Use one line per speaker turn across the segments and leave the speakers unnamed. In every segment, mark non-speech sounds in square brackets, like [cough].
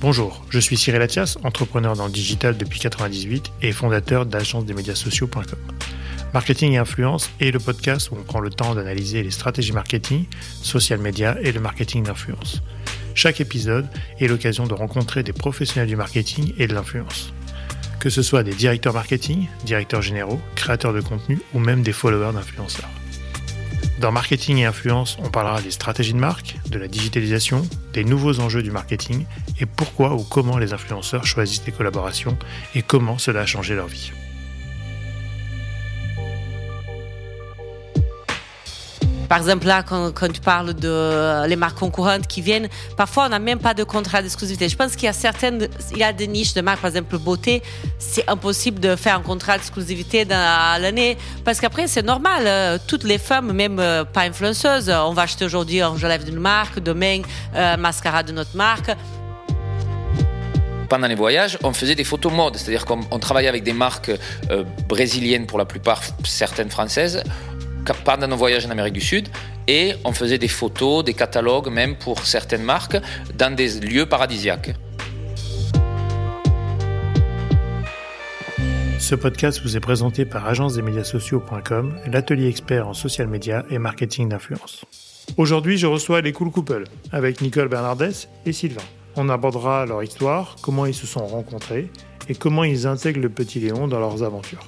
Bonjour, je suis Cyril Athias, entrepreneur dans le digital depuis 1998 et fondateur d'agence des médias sociaux.com. Marketing et influence est le podcast où on prend le temps d'analyser les stratégies marketing, social media et le marketing d'influence. Chaque épisode est l'occasion de rencontrer des professionnels du marketing et de l'influence. Que ce soit des directeurs marketing, directeurs généraux, créateurs de contenu ou même des followers d'influenceurs. Dans Marketing et Influence, on parlera des stratégies de marque, de la digitalisation, des nouveaux enjeux du marketing et pourquoi ou comment les influenceurs choisissent les collaborations et comment cela a changé leur vie.
Par exemple, là, quand, tu parles de euh, les marques concurrentes qui viennent, parfois on n'a même pas de contrat d'exclusivité. Je pense qu'il y a certaines, il y a des niches de marques, par exemple beauté, c'est impossible de faire un contrat d'exclusivité dans l'année parce qu'après c'est normal. Euh, toutes les femmes, même euh, pas influenceuses, on va acheter aujourd'hui un gelève d'une marque, demain mascara de notre marque
pendant les voyages, on faisait des photos mode, c'est-à-dire qu'on travaillait avec des marques brésiliennes pour la plupart, certaines françaises pendant nos voyages en Amérique du Sud et on faisait des photos, des catalogues même pour certaines marques dans des lieux paradisiaques.
Ce podcast vous est présenté par agence sociaux.com, l'atelier expert en social media et marketing d'influence. Aujourd'hui, je reçois les Cool Couple avec Nicole Bernardès et Sylvain. On abordera leur histoire, comment ils se sont rencontrés et comment ils intègrent le petit Léon dans leurs aventures.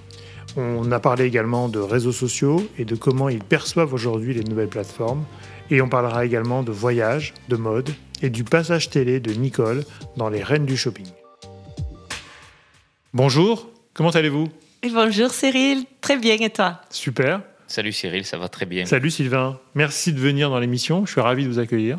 On a parlé également de réseaux sociaux et de comment ils perçoivent aujourd'hui les nouvelles plateformes. Et on parlera également de voyage, de mode et du passage télé de Nicole dans Les Reines du Shopping. Bonjour, comment allez-vous?
Bonjour Cyril, très bien et toi?
Super.
Salut Cyril, ça va très bien.
Salut Sylvain, merci de venir dans l'émission, je suis ravi de vous accueillir.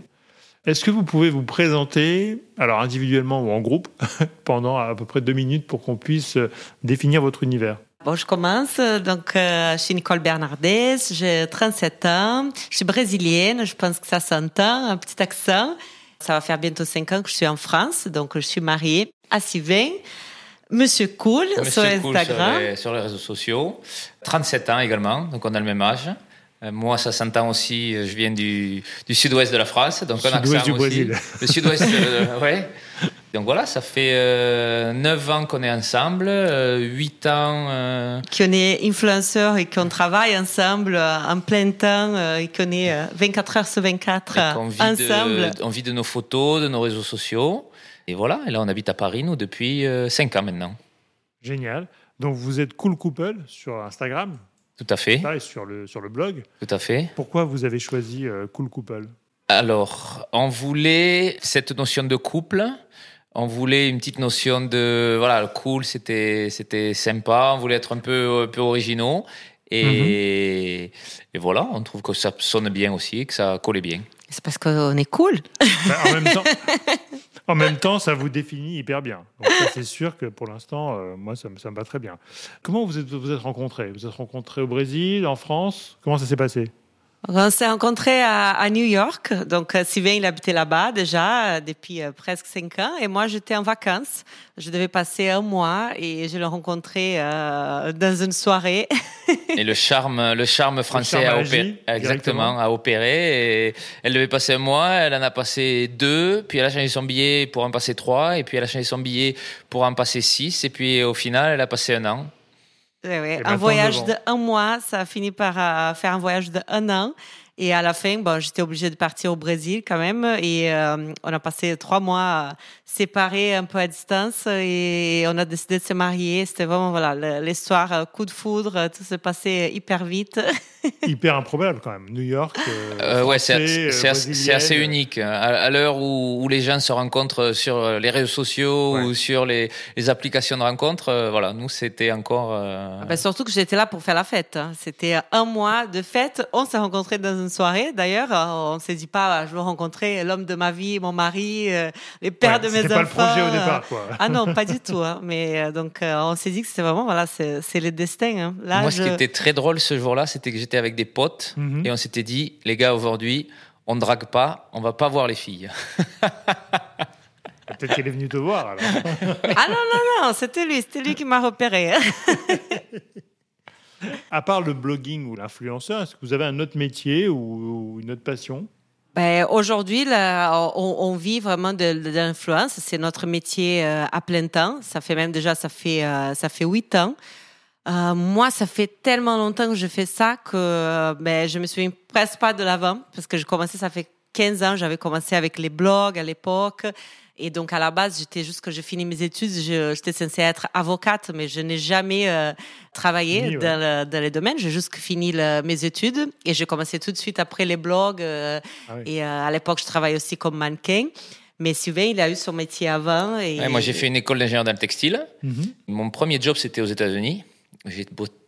Est-ce que vous pouvez vous présenter, alors individuellement ou en groupe, [laughs] pendant à peu près deux minutes pour qu'on puisse définir votre univers?
Bon, je commence. Donc, euh, je suis Nicole Bernardez, j'ai 37 ans, je suis brésilienne, je pense que ça s'entend, un petit accent. Ça va faire bientôt 5 ans que je suis en France, donc je suis mariée à Sylvain. Monsieur Cool sur Instagram.
Sur les, réseaux sociaux. 37 ans également, donc on a le même âge. Euh, moi, ça s'entend aussi, je viens du, du sud-ouest de la France, donc
un accent du Brésil.
Le sud-ouest, euh, [laughs] ouais. Donc voilà, ça fait euh, 9 ans qu'on est ensemble, euh, 8 ans... Euh...
Qu'on est influenceur et qu'on travaille ensemble euh, en plein temps euh, et qu'on est 24 heures sur 24 ensemble.
on vit de nos photos, de nos réseaux sociaux. Et voilà, et là on habite à Paris, nous, depuis 5 ans maintenant.
Génial. Donc vous êtes Cool Couple sur Instagram?
Tout à fait.
Et sur le, sur le blog.
Tout à fait.
Pourquoi vous avez choisi Cool Couple?
Alors, on voulait cette notion de couple. On voulait une petite notion de voilà cool c'était c'était sympa. On voulait être un peu un peu originaux. Et, mhm. et voilà on trouve que ça sonne bien aussi que ça collait bien.
C'est parce qu'on est cool.
Ben, en même temps [laughs] en même temps ça vous définit hyper bien c'est sûr que pour l'instant euh, moi ça, me va très bien comment vous êtes vous êtes rencontrés? Vous êtes rencontrés au Brésil en France? Comment ça s'est passé?
On s'est rencontrés à, New York. Donc, euh, Sylvain, il habitait là-bas déjà euh, depuis presque cinq ans. Et moi, j'étais en vacances. Je devais passer un mois et je l'ai rencontré dans une soirée. [laughs]
et le charme, le charme français a opéré. Exactement, a opéré. Et elle devait passer un mois. Elle en a passé deux. Puis elle a changé son billet pour en passer trois. Et puis elle a changé son billet pour en passer six. Et puis au final, elle a passé un an.
Un voyage d'un mois, ça a fini par euh, faire un voyage d'un an. Et à la fin, bon, j'étais obligée de partir au Brésil quand même. Et euh, on a passé trois mois séparés un peu à distance et on a décidé de se marier. C'était vraiment voilà l'histoire euh, coup de foudre, tout s'est passé hyper vite. [laughs] [laughs]
hyper improbable quand même. New York.
Euh, ouais, c'est assez, assez, unique. À, l'heure où, où, les gens se rencontrent sur les réseaux sociaux ou sur les, les, applications de rencontres, voilà, nous c'était encore.
Ah ben, surtout que j'étais là pour faire la fête. Hein. C'était un mois de fête. On s'est rencontrés dans une soirée. D'ailleurs, euh, on s'est dit pas, je veux rencontrer l'homme de ma vie, mon mari, euh, les pères de mes enfants. C'était
pas le projet au départ, quoi.
Ah non, pas [laughs] du tout. Hein. Mais euh, donc, on s'est dit que c'était vraiment, voilà, c'est le destin. Hein.
Là, Moi, ce qui était très drôle ce jour-là, c'était que j'étais avec des potes mhm. et on s'était dit, les gars, aujourd'hui, on ne drague pas, on va pas voir les filles. [laughs]
Peut-être qu'elle est venue te voir alors.
ah non, non, non, c'était lui, c'était lui qui m'a repéré. [laughs]
à part le blogging ou l'influenceur, est-ce que vous avez un autre métier ou une autre passion?
Ben, Aujourd'hui, on, on, vit vraiment de, de l'influence. C'est notre métier euh, à plein temps. Ça fait même déjà, ça fait euh, ça fait huit ans. Euh, moi, ça fait tellement longtemps que je fais ça que ben, je me souviens presque pas de l'avant parce que j'ai commencé, ça fait 15 ans. J'avais commencé avec les blogs à l'époque. Et donc, à la base, j'étais juste que j'ai fini mes études, j'étais censée être avocate, mais je n'ai jamais euh, travaillé dans, dans, les domaines. J'ai juste fini mes études et j'ai commencé tout de suite après les blogs. Euh, ah et euh, à l'époque, je travaillais aussi comme mannequin. Mais Sylvain, il a eu son métier avant. Et...
moi, j'ai fait une école d'ingénieur dans le textile. Mhm. Mon premier job, c'était aux États-Unis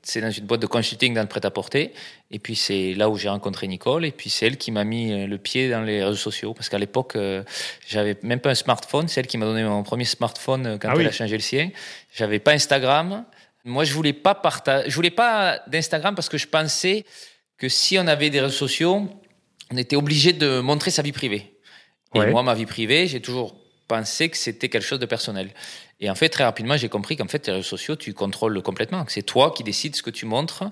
c'est dans une boîte de consulting dans le prêt-à-porter. Et puis c'est là où j'ai rencontré Nicole. Et puis c'est elle qui m'a mis euh, le pied dans les réseaux sociaux. Parce qu'à l'époque, euh, j'avais même pas un smartphone. C'est elle qui m'a donné mon premier smartphone euh, quand ah elle a changé le sien. J'avais pas Instagram. Moi, je voulais pas partager. Je voulais pas d'Instagram parce que je pensais que si on avait des réseaux sociaux, on était obligé de montrer sa vie privée. Et moi, ma vie privée, j'ai toujours pensé que c'était quelque chose de personnel. Et en fait, très rapidement, j'ai compris qu'en fait, les réseaux sociaux, tu contrôles complètement. C'est toi qui décides ce que tu montres.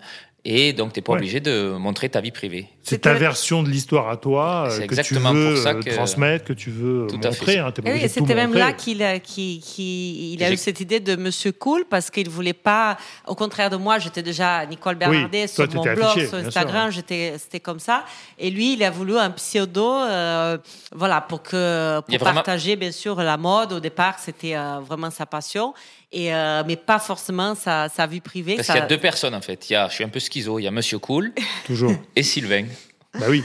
Et donc, tu n'es pas obligé de montrer ta vie privée.
C'est ta version de l'histoire à toi euh, que tu veux pour ça euh, que... transmettre, que tu veux Tout montrer. Hein,
oui, c'était même là qu'il a, il a eu cette idée de Monsieur Cool parce qu'il voulait pas. Au contraire de moi, j'étais déjà Nicole Bernardet sur mon blog, sur Instagram, j'étais, c'était comme ça. Et lui, il a voulu un pseudo, euh, voilà, pour que pour partager bien sûr la mode. Au départ, c'était vraiment sa passion et euh, mais pas forcément sa, sa vie privée.
Parce qu'il y a deux personnes en fait. Il y a, je suis un peu schizo. Il y a Monsieur Cool, [laughs]
toujours,
et Sylvain.
Bah oui.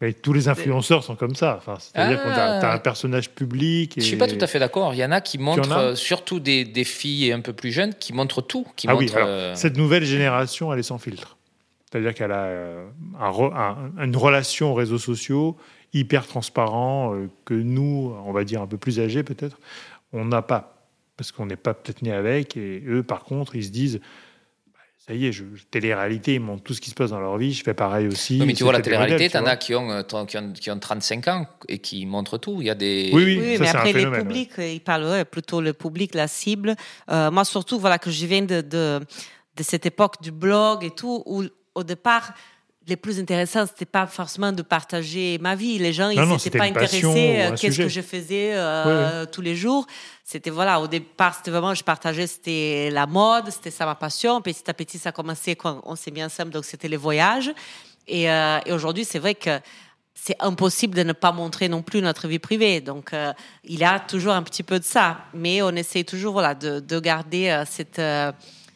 Mais tous les influenceurs sont comme ça. Enfin, C'est-à-dire que tu as, un personnage public. Et...
Je suis pas tout à fait d'accord. Il y en a qui montrent, euh, surtout des, des, filles un peu plus jeunes, qui montrent tout. Qui
ah
oui,
euh, cette nouvelle génération, elle est sans filtre. C'est-à-dire qu'elle a un, une relation aux réseaux sociaux hyper transparent que nous, on va dire un peu plus âgés peut-être, on n'a pas parce qu'on n'est pas peut-être né avec. Et eux, par contre, ils se disent bah, ça y est, je, télé-réalité, ils montrent tout ce qui se passe dans leur vie, je fais pareil aussi.
mais tu vois, la télé-réalité, tu en as qui ont, euh, qui, ont, qui ont, 35 ans et qui montrent tout. Il y a des...
Oui, oui,
mais après, les publics, ils parlent plutôt le public, la cible. Euh, moi, surtout, voilà, que je viens de, de, de cette époque du blog et tout, où au départ, les plus intéressants, c'était pas forcément de partager ma vie. Les gens, ils n'étaient pas intéressés euh, qu'est-ce que je faisais euh, tous les jours. C'était voilà, au départ, c'était vraiment, je partageais, c'était la mode, c'était ça ma passion. Petit à petit, ça a commencé quand on s'est mis ensemble, donc c'était les voyages. Et, euh, et aujourd'hui, c'est vrai que c'est impossible de ne pas montrer non plus notre vie privée. Donc, il y a toujours un petit peu de ça, mais on essaie toujours voilà de, de garder cette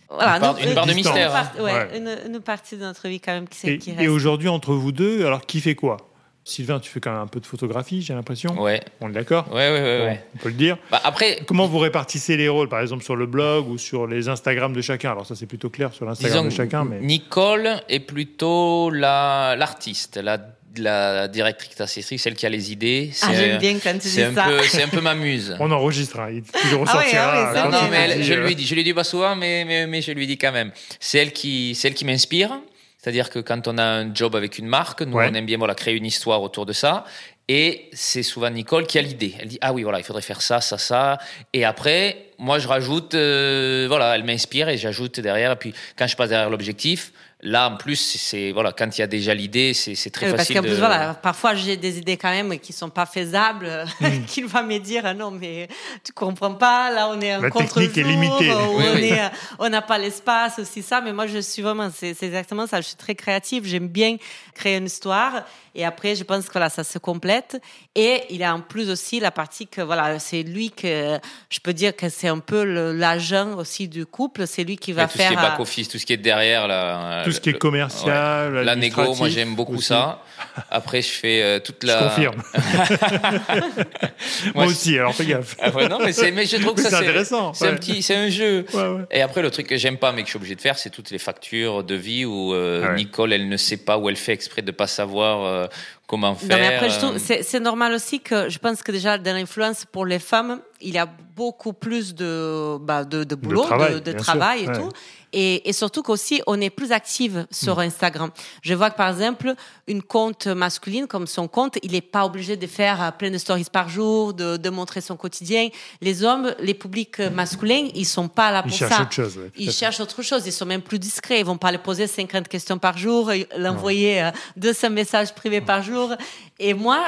voilà, une, part, de mystère.
Hein. Une, partie de notre vie quand même qui,
et,
qui
reste. Et aujourd'hui, entre vous deux, alors qui fait quoi? Sylvain, tu fais quand même un peu de photographie, j'ai l'impression.
Ouais.
On est d'accord?
Ouais, ouais, ouais,
On peut le dire.
Bah, après,
comment vous répartissez les rôles, par exemple sur le blog ou sur les Instagram de chacun? Alors ça, c'est plutôt clair sur l'Instagram de chacun. Mais...
Nicole est plutôt l'artiste, la, la directrice artistique, celle qui a les idées.
Ah, j'aime bien quand tu dis ça.
C'est un peu ma muse.
On enregistrera, il, le ressortira.
Ah non, mais je lui dis, je lui dis pas souvent, mais, mais, mais je lui dis quand même. C'est elle qui, c'est elle qui m'inspire. C'est-à-dire que quand on a un job avec une marque, nous, on aime bien voilà, créer une histoire autour de ça. Et c'est souvent Nicole qui a l'idée. Elle dit ah oui voilà il faudrait faire ça ça ça. Et après moi je rajoute euh, voilà elle m'inspire et j'ajoute derrière. Et puis quand je passe derrière l'objectif, Là, en plus, c'est voilà, quand il y a déjà l'idée, c'est très facile. Parce qu'en plus,
voilà, parfois j'ai des idées quand même qui sont pas faisables, [laughs] mm. qui va me dire ah non mais tu comprends pas, là on est en contre-jour, euh, on n'a pas l'espace aussi ça. Mais moi je suis vraiment, c'est exactement ça. Je suis très créative, j'aime bien créer une histoire. Et après, je pense que voilà, ça se complète. Et il a en plus aussi la partie que voilà, c'est lui que je peux dire que c'est un peu l'agent aussi du couple. C'est lui qui va
tout
faire.
Tout ce qui est back office, tout ce qui est derrière là.
Tout ce qui est commercial.
La négo, moi j'aime beaucoup ça. Après, je fais euh, toute la.
Je confirme. [laughs] moi, aussi, alors fais gaffe.
Non, mais, mais je trouve [laughs] que ça
c'est intéressant.
C'est un petit, c'est un jeu. Et après, le truc que j'aime pas, mais que je suis obligé de faire, c'est toutes les factures de vie où euh, ah Nicole, elle ne sait pas où elle fait exprès de pas savoir euh, comment faire. mais après,
c'est normal aussi que je pense que déjà dans l'influence pour les femmes, il y a beaucoup plus de, bah, de, de, boulot, de travail, et tout. Et, et surtout qu'aussi, on est plus active sur mm. Instagram. Je vois que, par exemple, une compte masculine comme son compte, il n'est pas obligé de faire euh, plein de stories par jour, de, de, montrer son quotidien. Les hommes, les publics masculins, ils sont pas là pour
ils
ça.
Cherchent autre chose,
ils cherchent autre chose. Ils sont même plus discrets. Ils vont pas les poser 50 questions par jour, l'envoyer 200 euh, messages privés par jour. Et moi,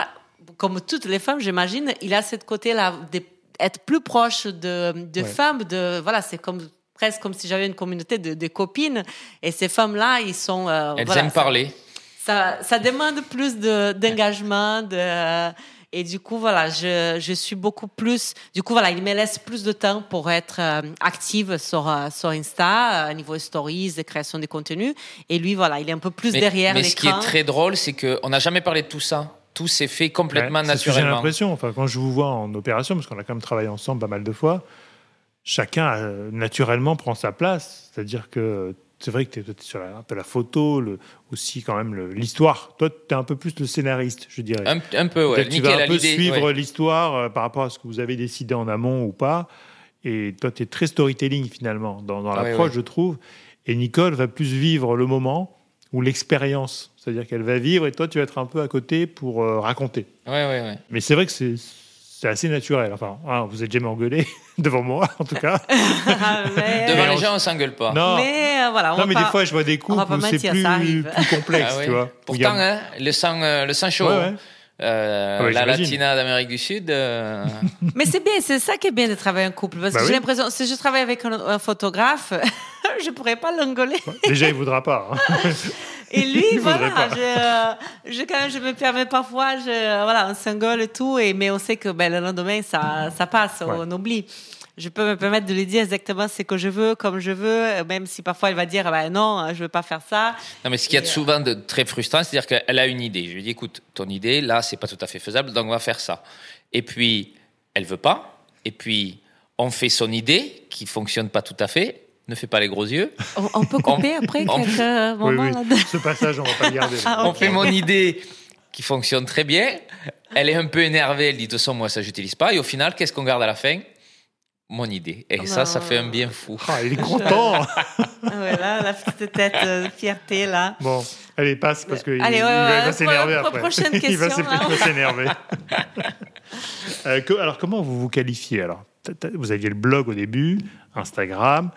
comme toutes les femmes, j'imagine, il a ce côté-là d'être plus proche de, de femmes. De, voilà, c'est comme presque comme si j'avais une communauté de, copines. Et ces femmes-là, ils sont.
Euh, Elles aiment parler.
Ça, ça demande plus d'engagement, de, et du coup, voilà, je, je, suis beaucoup plus. Du coup, voilà, il me laisse plus de temps pour être euh, active sur, euh, sur Insta, à niveau stories et création de contenu. Et lui, voilà, il est un peu plus derrière
l'écran. Mais ce qui est très drôle, c'est qu'on n'a jamais parlé de tout ça tout s'est fait complètement naturellement.
J'ai l'impression, enfin, quand je vous vois en opération, parce qu'on a quand même travaillé ensemble pas mal de fois, chacun euh, naturellement prend sa place. C'est-à-dire que c'est vrai que tu es, sur la, la photo, le, aussi quand même l'histoire. Toi, tu es un peu plus le scénariste, je dirais.
Un, peu, ouais.
Tu vas un peu suivre l'histoire euh, par rapport à ce que vous avez décidé en amont ou pas. Et toi, tu es très storytelling finalement dans, dans l'approche, je trouve. Et Nicole va plus vivre le moment ou l'expérience. C'est-à-dire qu'elle va vivre et toi, tu vas être un peu à côté pour euh, raconter.
Ouais, ouais, ouais.
Mais c'est vrai que c'est c'est assez naturel. Enfin, hein, vous êtes jamais engueulé [laughs] devant moi, en tout cas. [laughs]
devant les gens, on s'engueule pas.
Non, mais euh, voilà.
non, mais des fois, je vois des coups où c'est plus, plus, complexe, ah tu vois.
Pourtant, hein, le sang, euh, le sang chaud. Euh, ah la latina d'Amérique du Sud. [laughs]
Mais c'est bien, c'est ça qui est bien de travailler en couple. Parce bah que j'ai l'impression, si je travaille avec un, photographe, je pourrais pas l'engueuler.
Déjà, il voudra pas. Hein.
Et lui, voilà, je, euh, je, quand même, je me permets parfois, je, voilà, on s'engueule et tout, et, mais on sait que ben, le lendemain, ça, ça passe, on oublie. Je peux me permettre de lui dire exactement ce que je veux, comme je veux, même si parfois elle va dire ben non, je veux pas faire ça.
Non, mais ce qui est souvent de très frustrant, c'est-à-dire qu'elle a une idée. Je lui dis écoute, ton idée, là, c'est pas tout à fait faisable, donc on va faire ça. Et puis, elle veut pas. Et puis, on fait son idée qui fonctionne pas tout à fait ne fais pas les gros yeux.
On, peut couper après quelques moments
oui, Ce passage, on va pas le garder. [laughs]
Ah, on fait mon idée qui fonctionne très bien. Elle est un peu énervée. Elle dit de toute façon, moi, ça, j'utilise pas. Et au final, qu'est-ce qu'on garde à la fin? Mon idée. Et ça, ça fait un bien fou.
Ah, il est content. [laughs]
voilà, la petite tête de euh, fierté, là.
Bon, allez, passe parce qu'il il va s'énerver après.
Prochaine [laughs] question, il
va s'énerver. euh, alors, comment vous vous qualifiez? Alors Vous aviez le blog au début, Instagram.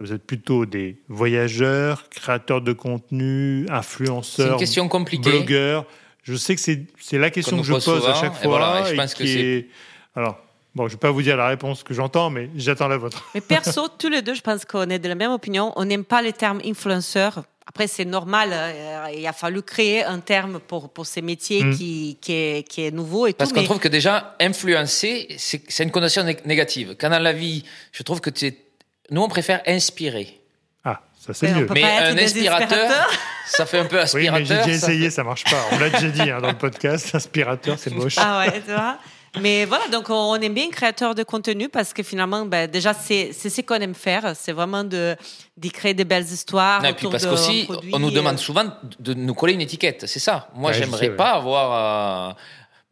Vous êtes plutôt des voyageurs, créateurs de contenu, influenceurs,
une question compliquée.
blogueurs. Je sais que c'est la question que je pose à chaque fois.
Voilà, je pense que c'est.
Alors, Bon, je ne vais pas vous dire la réponse que j'entends, mais j'attends la vôtre.
Mais perso, [laughs] tous les deux, je pense qu'on est de la même opinion. On n'aime pas les termes influenceur. Après, c'est normal. Euh, il a fallu créer un terme pour, pour ces métiers mm. qui, qui, est, qui est nouveau. Et
Parce qu'on trouve que déjà, influencer, c'est une connotation négative. Quand dans la vie, je trouve que tu es nous, on préfère inspirer.
Ah, ça c'est mieux.
Mais un inspirateur, ça fait un peu aspirateur.
Oui, mais j'ai déjà essayé, ça marche pas. On l'a déjà dit hein, dans le podcast, [laughs] inspirateur, c'est moche.
Ah ouais, tu vois mais voilà, donc on aime bien créateur de contenu parce que finalement, ben, déjà, c'est ce qu'on aime faire. C'est vraiment de, d'y créer des belles histoires.
Non, et puis parce qu'aussi, on nous demande souvent de nous coller une étiquette. C'est ça. Moi, j'aimerais pas avoir. Euh,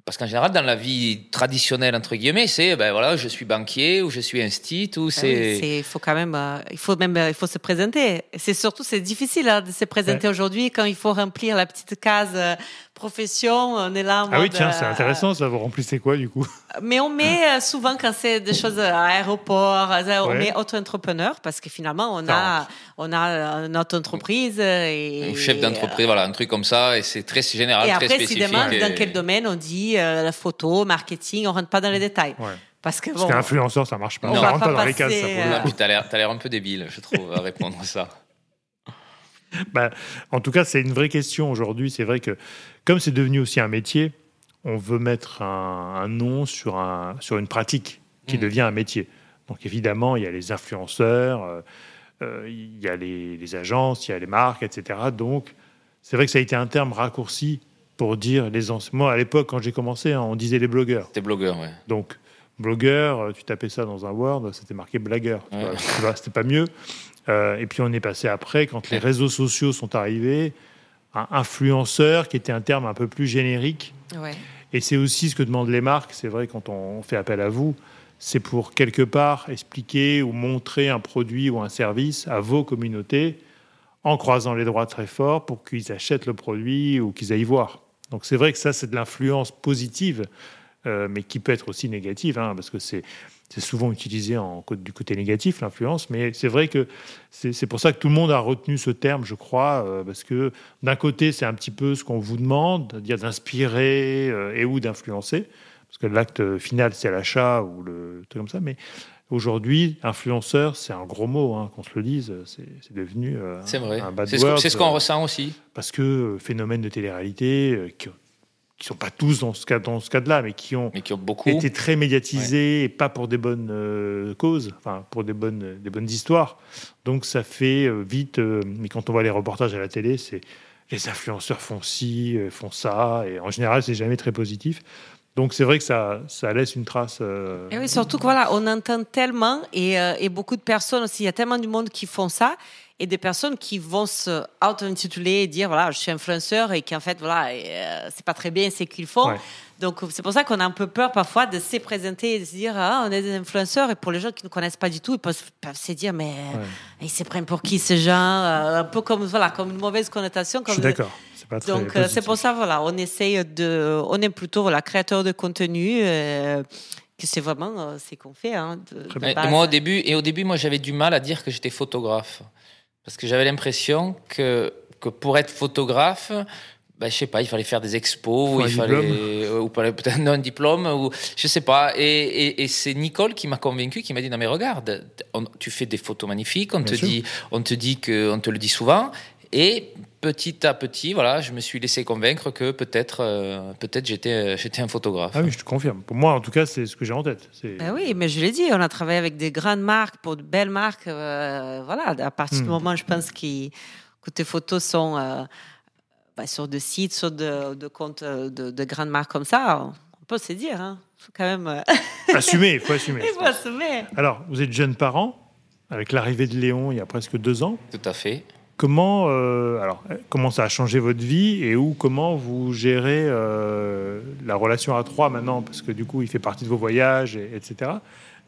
parce qu'en général, dans la vie traditionnelle, entre guillemets, c'est, ben voilà, je suis banquier ou je suis instit ou ah c'est.
il faut quand même, euh, il faut même, euh, il faut se présenter. C'est surtout, c'est difficile hein, de se présenter aujourd'hui quand il faut remplir la petite case euh, profession, on est là en
Ah oui, tiens, c'est intéressant ça. Vous remplissez quoi du coup?
Mais on met souvent quand c'est des choses à aéroport, on met auto-entrepreneur parce que finalement on a, on a notre entreprise et.
chef d'entreprise, voilà, un truc comme ça et c'est très général,
et
très
après,
spécifique.
demande dans quel domaine on dit euh, la photo, marketing, on rentre pas dans les détails. Parce que
bon, influenceur, ça marche pas.
On, rentre pas, dans les cases. Ça,
euh... tu as l'air un peu débile, je trouve, à répondre à ça. [laughs]
Bah, en tout cas, c'est une vraie question aujourd'hui. C'est vrai que comme c'est devenu aussi un métier, on veut mettre un, nom sur, un, sur une pratique qui mmh. devient un métier. Donc évidemment, il y a les influenceurs, euh, euh, il y a les, les, agences, il y a les marques, etc. Donc c'est vrai que ça a été un terme raccourci pour dire les Moi, à l'époque, quand j'ai commencé, hein, on disait les blogueurs.
C'était blogueur, oui.
Donc, blogueur, euh, tu tapais ça dans un Word, c'était marqué blagueur. C'était pas mieux. Euh, et puis, on est passé après, quand les réseaux sociaux sont arrivés, un influenceur, qui était un terme un peu plus générique. Et c'est aussi ce que demandent les marques. C'est vrai, quand on fait appel à vous, c'est pour quelque part expliquer ou montrer un produit ou un service à vos communautés en croisant les droits très fort pour qu'ils achètent le produit ou qu'ils aillent voir. Donc c'est vrai que ça, c'est de l'influence positive. mais qui peut être aussi négative, hein, parce que c'est c'est souvent utilisé en, du côté négatif, l'influence, mais c'est vrai que c'est pour ça que tout le monde a retenu ce terme, je crois, euh, parce que d'un côté, c'est un petit peu ce qu'on vous demande, c'est-à-dire d'inspirer euh, et ou d'influencer, parce que l'acte final, c'est l'achat ou le truc comme ça, mais Aujourd'hui, influenceur, c'est un gros mot, hein, qu'on se le dise, c'est devenu euh,
c'est vrai.
un bad
C'est ce qu'on ressent aussi.
Parce que phénomène de télé-réalité, qui sont pas tous dans ce cas dans ce cas-là, mais qui ont,
qui ont beaucoup.
été très médiatisés et pas pour des bonnes euh, causes, enfin pour des bonnes des bonnes histoires. Donc ça fait euh, vite. Euh, mais quand on voit les reportages à la télé, c'est les influenceurs font ci, font ça, et en général c'est jamais très positif. Donc c'est vrai que ça, ça laisse une trace.
Et oui, surtout que voilà, on entend tellement et, et beaucoup de personnes aussi. Il y a tellement du monde qui font ça et des personnes qui vont se auto-intituler et dire voilà, je suis influenceur et qu'en fait, voilà, euh, c'est pas très bien ce qu'ils font. Donc, c'est pour ça qu'on a un peu peur parfois de se présenter et de se dire ah, on est des influenceurs. Et pour les gens qui ne connaissent pas du tout, ils peuvent, se dire mais ils se prennent pour qui ces gens euh, Un peu comme, voilà, comme une mauvaise connotation. Comme
je suis d'accord.
Donc, euh, c'est pour ça, voilà, on essaye de. On est plutôt voilà, créateur de contenu. que c'est vraiment ce qu'on fait. Hein,
et moi, au début, et au début, moi, j'avais du mal à dire que j'étais photographe. Parce que j'avais l'impression que, que pour être photographe, bah, je sais pas, il fallait faire des expos, ou il fallait, ou peut-être un diplôme, ou je sais pas. Et, et, c'est Nicole qui m'a convaincu, qui m'a dit non mais regarde, tu fais des photos magnifiques, on te dit, on te dit que, on te le dit souvent, et petit à petit, voilà, je me suis laissé convaincre que peut-être, euh, peut-être j'étais, euh, j'étais un photographe.
Ah oui, je te confirme. Pour moi, en tout cas, c'est ce que j'ai en tête.
Ben oui, mais je l'ai dit, on a travaillé avec des grandes marques pour de belles marques. Euh, voilà, à partir du hmm. moment, je pense que tes photos sont ben, sur des sites, sur de, de comptes de, de, grandes marques comme ça, on peut se dire. Hein. Faut quand même
assumer. Il faut assumer. [laughs]
Il faut assumer.
Alors, vous êtes jeune parent avec l'arrivée de Léon il y a presque deux ans.
Tout à fait.
Comment, euh, alors, comment ça a changé votre vie et où, comment vous gérez euh, la relation à trois maintenant Parce que du coup, il fait partie de vos voyages, etc.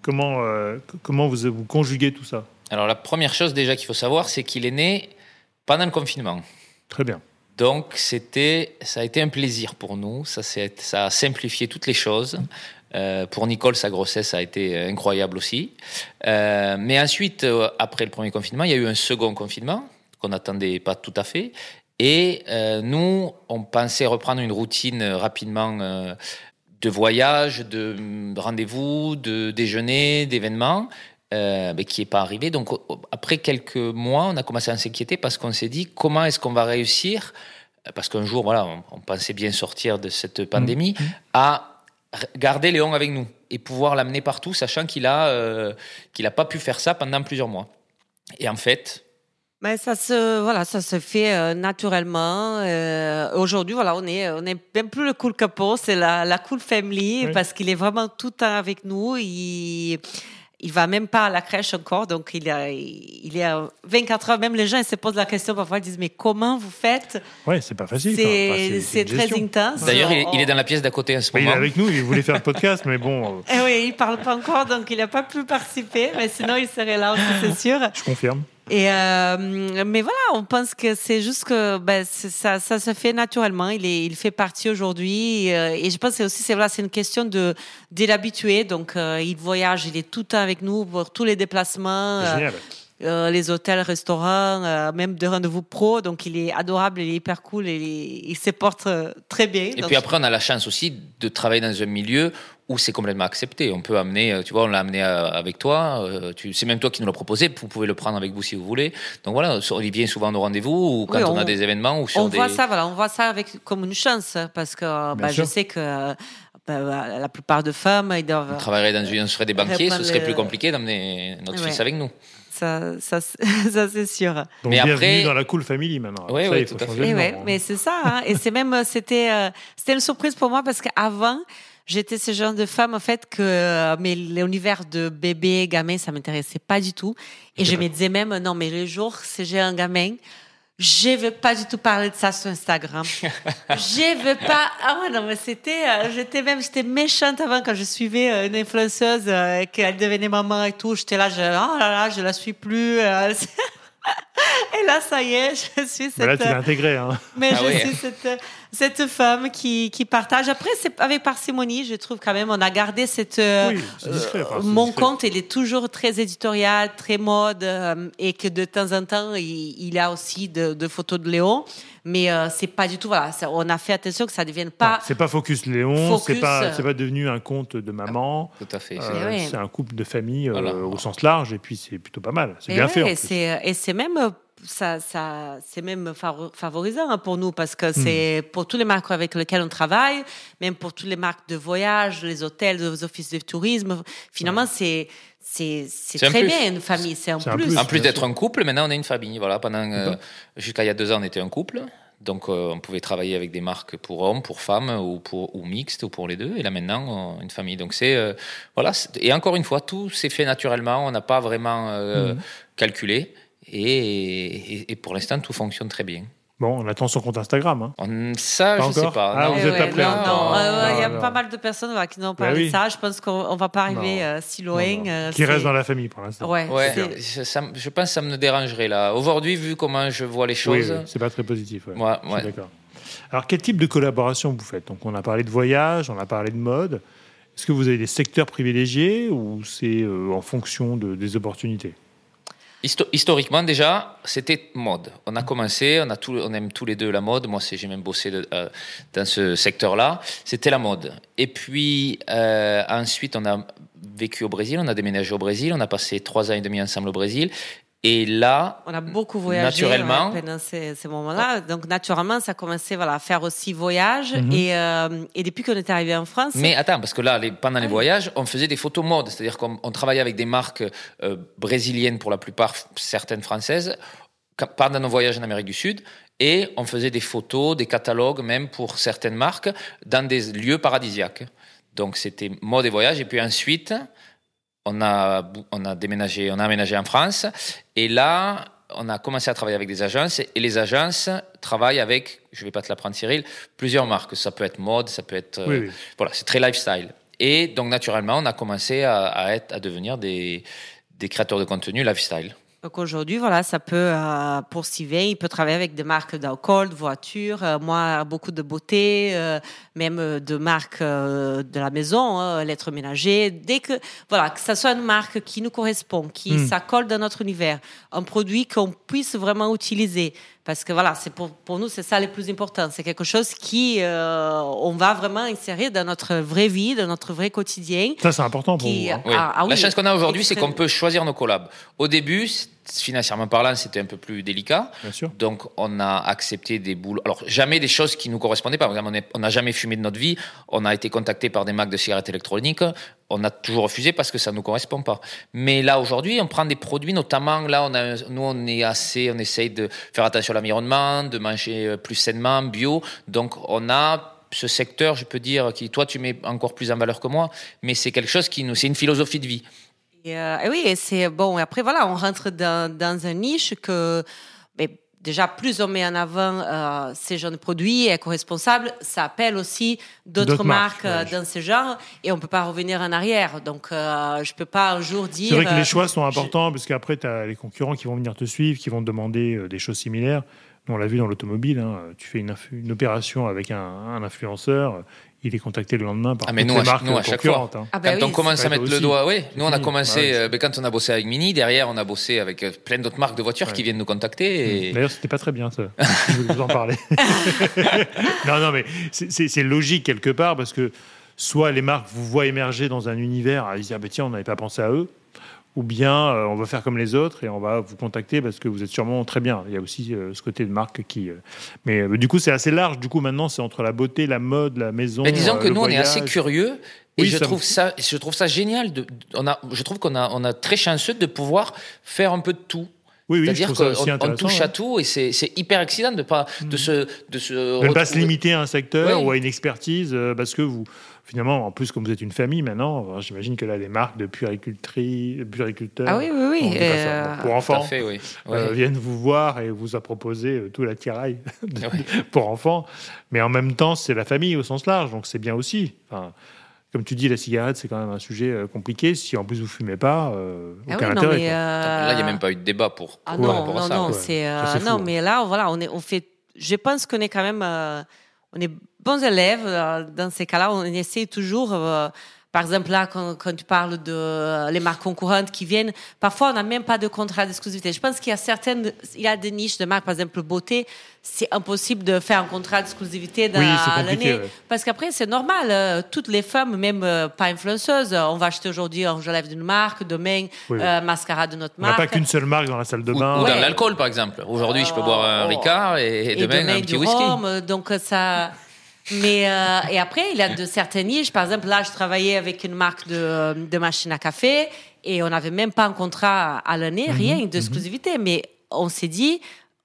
Comment, euh, comment vous, vous conjuguez tout ça?
Alors, la première chose déjà qu'il faut savoir, c'est qu'il est né pendant le confinement.
Très bien.
Donc, c'était, ça a été un plaisir pour nous. Ça, ça a simplifié toutes les choses. pour Nicole, sa grossesse a été incroyable aussi. mais ensuite, après le premier confinement, il y a eu un second confinement qu'on n'attendait pas tout à fait. Et euh, nous, on pensait reprendre une routine euh, rapidement euh, de voyage, de rendez-vous, de déjeuner, d'événements, mais qui n'est pas arrivé. Donc après quelques mois, on a commencé à s'inquiéter parce qu'on s'est dit comment est-ce qu'on va réussir, parce qu'un jour, voilà, on, pensait bien sortir de cette pandémie, mmh. à garder Léon avec nous et pouvoir l'amener partout, sachant qu'il a qu'il n'a pas pu faire ça pendant plusieurs mois. Et en fait,
mais ça se, voilà, ça se fait euh, naturellement. Euh, aujourd'hui, voilà, on est, on est même plus le cool capot, c'est la, la cool family parce qu'il est vraiment tout le temps avec nous. Il, il va même pas à la crèche encore, donc il, a, il est à 24 heures. Même les gens ils se posent la question parfois, ils disent mais comment vous faites?
Ouais, c'est pas facile.
C'est très intense.
D'ailleurs, il, est dans la pièce d'à côté en ce moment.
Il est avec nous, il voulait faire le podcast, mais bon.
Et eh oui, il parle pas encore, donc il n'a pas pu participer, mais sinon il serait là aussi, c'est sûr.
Je confirme.
Et euh, mais voilà, on pense que c'est juste que ben, ça, ça se fait naturellement. Il, est, il fait partie aujourd'hui. Et, euh, et, je pense que aussi c'est voilà, c'est une question de de l'habituer. Donc euh, il voyage, il est tout le temps avec nous pour tous les déplacements. Euh, les hôtels, restaurants, euh, même de rendez-vous pro. Donc, il est adorable, il est hyper cool, et il, se porte très bien.
Et puis après, on a la chance aussi de travailler dans un milieu où c'est complètement accepté. On peut amener, euh, tu vois, on l'a amené avec toi. c'est même toi qui nous l'as proposé. Vous pouvez le prendre avec vous si vous voulez. Donc voilà, il vient souvent nos rendez-vous ou quand on, a des événements ou sur
on
des...
voit ça, voilà, on voit ça avec comme une chance parce que bah, je sais que. Bah, la plupart de femmes, ils doivent.
On travaillerait dans une, on serait des banquiers, ce serait plus compliqué d'amener notre fils avec nous
ça, ça, [laughs] ça c'est sûr.
Donc, mais après, dans la cool family maintenant.
Oui, oui, tout à fait.
Ouais, mais c'est ça. Hein. Et c'est même, c'était, euh, c'était une surprise pour moi parce qu'avant, j'étais ce genre de femme en fait que euh, mais l'univers de bébé, gamin, ça m'intéressait pas du tout. Et je me disais même non, mais le jour si j'ai un gamin, je veux pas du tout parler de ça sur Instagram. [laughs] je veux pas. Ah ouais, non, mais c'était, euh, j'étais même, j'étais méchante avant quand je suivais euh, une influenceuse, euh, qu'elle devenait maman et tout. J'étais là, je, oh là là, je la suis plus. [laughs] et là, ça y est, [laughs] je suis cette. Mais
là, tu l'as intégré, hein. [laughs]
Mais ah je suis cette, cette femme qui, qui partage. Après, c'est avec parcimonie, je trouve quand même, on a gardé cette. euh,
Oui, discret, c'est
mon
discret.
compte, il est toujours très éditorial, très mode, euh, et que de temps en temps, il, il a aussi de, de photos de Léon. Mais euh, c'est pas du tout. Voilà, ça- on a fait attention que ça ne devienne pas.
C'est pas Focus Léon, c'est pas,
euh,
c'est pas devenu un conte de maman.
Tout à fait.
Euh,
c'est-
oui.
C'est un couple de famille euh,
Voilà.
au sens large, et puis c'est plutôt pas mal. C'est bien fait. en
Et c'est, et c'est même, euh, ça, ça, c'est même favo- favorisant hein, pour nous parce
Hmm.
que c'est pour tous les marques avec lesquelles on travaille, même pour toutes les marques de voyage, les hôtels, les offices de tourisme. Finalement, c'est, c'est, c'est
un
très bien une famille. C'est un plus.
plus.
En plus d'être un couple, maintenant on est une famille. Voilà, pendant euh, jusqu'à il y a deux ans, on était un couple. Donc euh, on pouvait travailler avec des marques pour hommes, pour femmes ou pour ou mixtes ou pour les deux. Et là maintenant, on- une famille. Donc c'est euh, voilà. Et encore une fois, tout s'est fait naturellement. On n'a pas vraiment euh,
Mhm.
calculé. Et, et- et pour l'instant, tout fonctionne très bien.
Bon, on attend son compte Instagram. hein.
On- ça,
Pas
je
encore
sais pas.
Ah,
Non,
vous
Eh
êtes
ouais,
pas prêts
non,
encore.
non,
Non,
Il y a
non,
pas mal de personnes voilà, qui nous ont
Bah oui.
de ça. Je pense qu'on on va pas arriver euh, si loin.
non.
euh,
Qui reste dans la famille pour l'instant.
Ouais,
Ouais,
c'est-
ça- je pense que ça me dérangerait là. Aujourd'hui, vu comment je vois les
Oui,
choses,
oui, c'est pas très positif. ouais.
Ouais, ouais.
d'accord. Alors, quel type de collaboration vous faites? Donc, on a parlé de voyage, on a parlé de mode. Est-ce que vous avez des secteurs privilégiés ou c'est euh, en fonction de, des opportunités?
Histo- historiquement déjà, c'était mode. On a commencé, on a tout, on aime tous les deux la mode. Moi, j'ai même bossé euh, dans ce secteur-là. C'était la mode. Et puis euh, ensuite, on a vécu au Brésil, on a déménagé au Brésil, on a passé trois ans et demi ensemble au Brésil. Et là,
On a beaucoup voyagé
Naturellement.
ouais, pendant ces, ces moments-là. Donc, naturellement, ça a commencé voilà, à faire aussi voyage.
Mhm.
et, euh, et depuis qu'on est arrivé en France,
Mais attends, parce que là, les- pendant les
Ah
voyages, on faisait des photos mode, c'est-à-dire qu'on on travaillait avec des marques euh, brésiliennes pour la plupart, certaines françaises, pendant nos voyages en Amérique du Sud, et on faisait des photos, des catalogues même pour certaines marques dans des lieux paradisiaques. Donc c'était mode et voyage, et puis ensuite, on a, on a déménagé, on a aménagé en France, et là, on a commencé à travailler avec des agences, et les agences travaillent avec, je vais pas te l'apprendre Cyril, plusieurs marques. Ça peut être mode, ça peut être... euh,
Oui, oui.
voilà, c'est très lifestyle. Et donc, naturellement, on a commencé à, à être, à devenir des, des créateurs de contenu lifestyle.
Donc aujourd'hui, voilà, ça peut, euh, pour Sylvain, il peut travailler avec des marques d'alcool, de voitures, euh, moi, beaucoup de beauté, euh, même euh, de marques euh, de la maison, hein, l'électroménager. Dès que, voilà, que ça soit une marque qui nous correspond, qui
Mm.
s'accorde dans notre univers, un produit qu'on puisse vraiment utiliser. Parce que voilà, c'est pour, pour nous, c'est ça le plus important. C'est quelque chose qui, euh, on va vraiment insérer dans notre vraie vie, dans notre vrai quotidien.
Ça, c'est important pour
Qui,
vous. hein.
Oui.
Ah, ah
La chance qu'on a aujourd'hui, c'est qu'on peut choisir nos collabs. Au début, financièrement parlant, c'était un peu plus délicat.
Bien sûr.
Donc, on a accepté des boulots. Alors, jamais des choses qui nous correspondaient pas. Par exemple, on n'a jamais fumé de notre vie. On a été contacté par des marques de cigarettes électroniques. On a toujours refusé parce que ça ne nous correspond pas. Mais là, aujourd'hui, on prend des produits, notamment, là, on a, nous, on est assez, on essaye de faire attention à l'environnement, de manger euh, plus sainement, bio. Donc, on a ce secteur, je peux dire, qui, toi, tu mets encore plus en valeur que moi, mais c'est quelque chose qui nous, c'est une philosophie de vie.
Et, euh, et oui, et c'est bon. et Après, voilà, on rentre dans, dans un niche que, mais déjà, plus on met en avant euh, ces jeunes produits éco-responsables, ça appelle aussi d'autres marques,
marques,
euh, dans ce genre, et on peut pas revenir en arrière. Donc, euh, je peux pas un jour dire.
C'est vrai que les choix sont importants parce qu'après, tu as les concurrents qui vont venir te suivre, qui vont te demander des choses similaires. Nous, on l'a vu dans l'automobile. hein, Tu fais une, une opération avec un, un influenceur, il est contacté le lendemain par
Ah, mais
toutes
nous,
les marques
nous, à chaque
concurrentes. hein.
Ah bah
quand
oui,
on commence à mettre le
aussi.
doigt, oui, nous on a
fini.
commencé,
Ouais,
euh, ben, quand on a bossé avec Mini, derrière on a bossé avec euh, plein d'autres marques de voitures
Ouais.
qui viennent nous contacter. Et...
D'ailleurs, c'était pas très bien ça. Je voulais vous en parler. [laughs] non, non, mais c'est- logique quelque part parce que soit les marques vous voient émerger dans un univers, à dire ah, ben, tiens, on n'avait pas pensé à eux, ou bien euh, on va faire comme les autres et on va vous contacter parce que vous êtes sûrement très bien. Il y a aussi euh, ce côté de marque qui. euh, Mais du coup, c'est assez large. Du coup, maintenant, c'est entre la beauté, la mode, la maison.
Mais disons que nous on est assez curieux et
Oui,
je
ça me-
trouve ça, je trouve ça génial. De, on a, je trouve qu'on a, on a très chanceux de pouvoir faire un peu de tout.
Oui, oui,
C'est-à-dire qu'on touche à tout et c'est hyper excitant de pas de se de se
De ne pas se limiter à un secteur ou à une expertise parce que vous, finalement, en plus, comme vous êtes une famille maintenant, j'imagine que là, les marques de puéricultrice, puériculteurs,
Ah oui, oui, oui. euh,
pour enfants,
fait, oui.
euh,
Ouais.
viennent vous voir et vous a proposé euh, tout l'attirail [laughs] pour enfants. Mais en même temps, c'est la famille au sens large, donc c'est bien aussi. Enfin, comme tu dis, la cigarette, c'est quand même un sujet compliqué. Si en plus vous fumez pas, euh,
ah
aucun
oui, non,
intérêt.
mais, euh,
Là, il n'y a même pas eu de débat pour.
Ah non,
rapport à
non,
ça,
non,
Ça,
euh,
fou,
non,
hein.
mais là, voilà, on est, on fait. Je pense qu'on est quand même, euh, on est bons élèves. Dans ces cas-là, on essaie toujours par exemple, là, quand, quand, tu parles de euh, les marques concurrentes qui viennent, parfois, on n'a même pas de contrat d'exclusivité. Je pense qu'il y a certaines, il y a des niches de marques, par exemple, beauté, c'est impossible de faire un contrat d'exclusivité dans l'année. Parce qu'après, c'est normal. Euh, toutes les femmes, même euh, pas influenceuses, on va acheter aujourd'hui un lèvres d'une marque, demain, mascara de notre marque.
On n'a pas qu'une seule marque dans la salle de bain.
Ou, dans l'alcool, par exemple. Aujourd'hui, je peux boire un Ricard et, demain, un petit whisky. Rhum,
donc, ça. Mais euh, et après, il y a de certaines niches. Par exemple, là, je travaillais avec une marque de, de machines à café et on n'avait même pas un contrat à l'année, mhm, rien d'exclusivité. Mhm. Mais on s'est dit,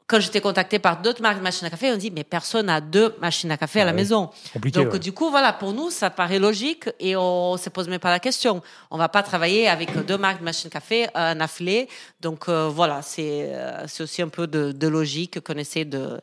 quand j'étais contacté par d'autres marques de machines à café, on dit mais personne n'a deux machines à café à la maison. Donc du coup voilà pour nous ça paraît logique et on se pose même pas la question. On va pas travailler avec deux marques de machines à café un affilé. Donc euh, voilà c'est euh, c'est aussi un peu de, de logique qu'on essaie de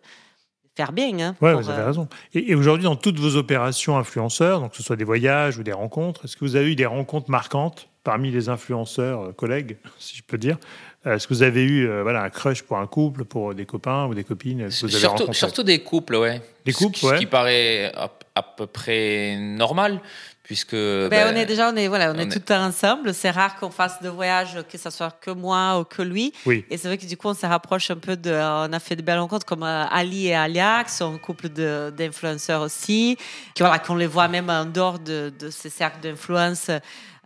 faire bien. Hein,
oui, vous avez euh, raison. Et, aujourd'hui, dans toutes vos opérations influenceurs, donc que ce soit des voyages ou des rencontres, est-ce que vous avez eu des rencontres marquantes parmi les influenceurs, euh, collègues, [laughs] si je peux dire? Euh, Est-ce que vous avez eu voilà, un crush pour un couple, pour des copains ou des copines
vous avez surtout, surtout, des couples, ouais.
Des couples,
ce,
ouais.
Ce qui paraît à, à peu près normal puisque
ben, ben, on est déjà on est voilà on, est, tout ensemble. C'est rare qu'on fasse de voyage que ce soit que moi ou que lui.
Oui.
et c'est vrai que du coup on se rapproche un peu de on a fait de belles rencontres comme euh, Ali et Alia qui sont un couple d'influenceurs aussi qui voilà qu'on les voit même en dehors de, de ces cercles d'influence. Euh,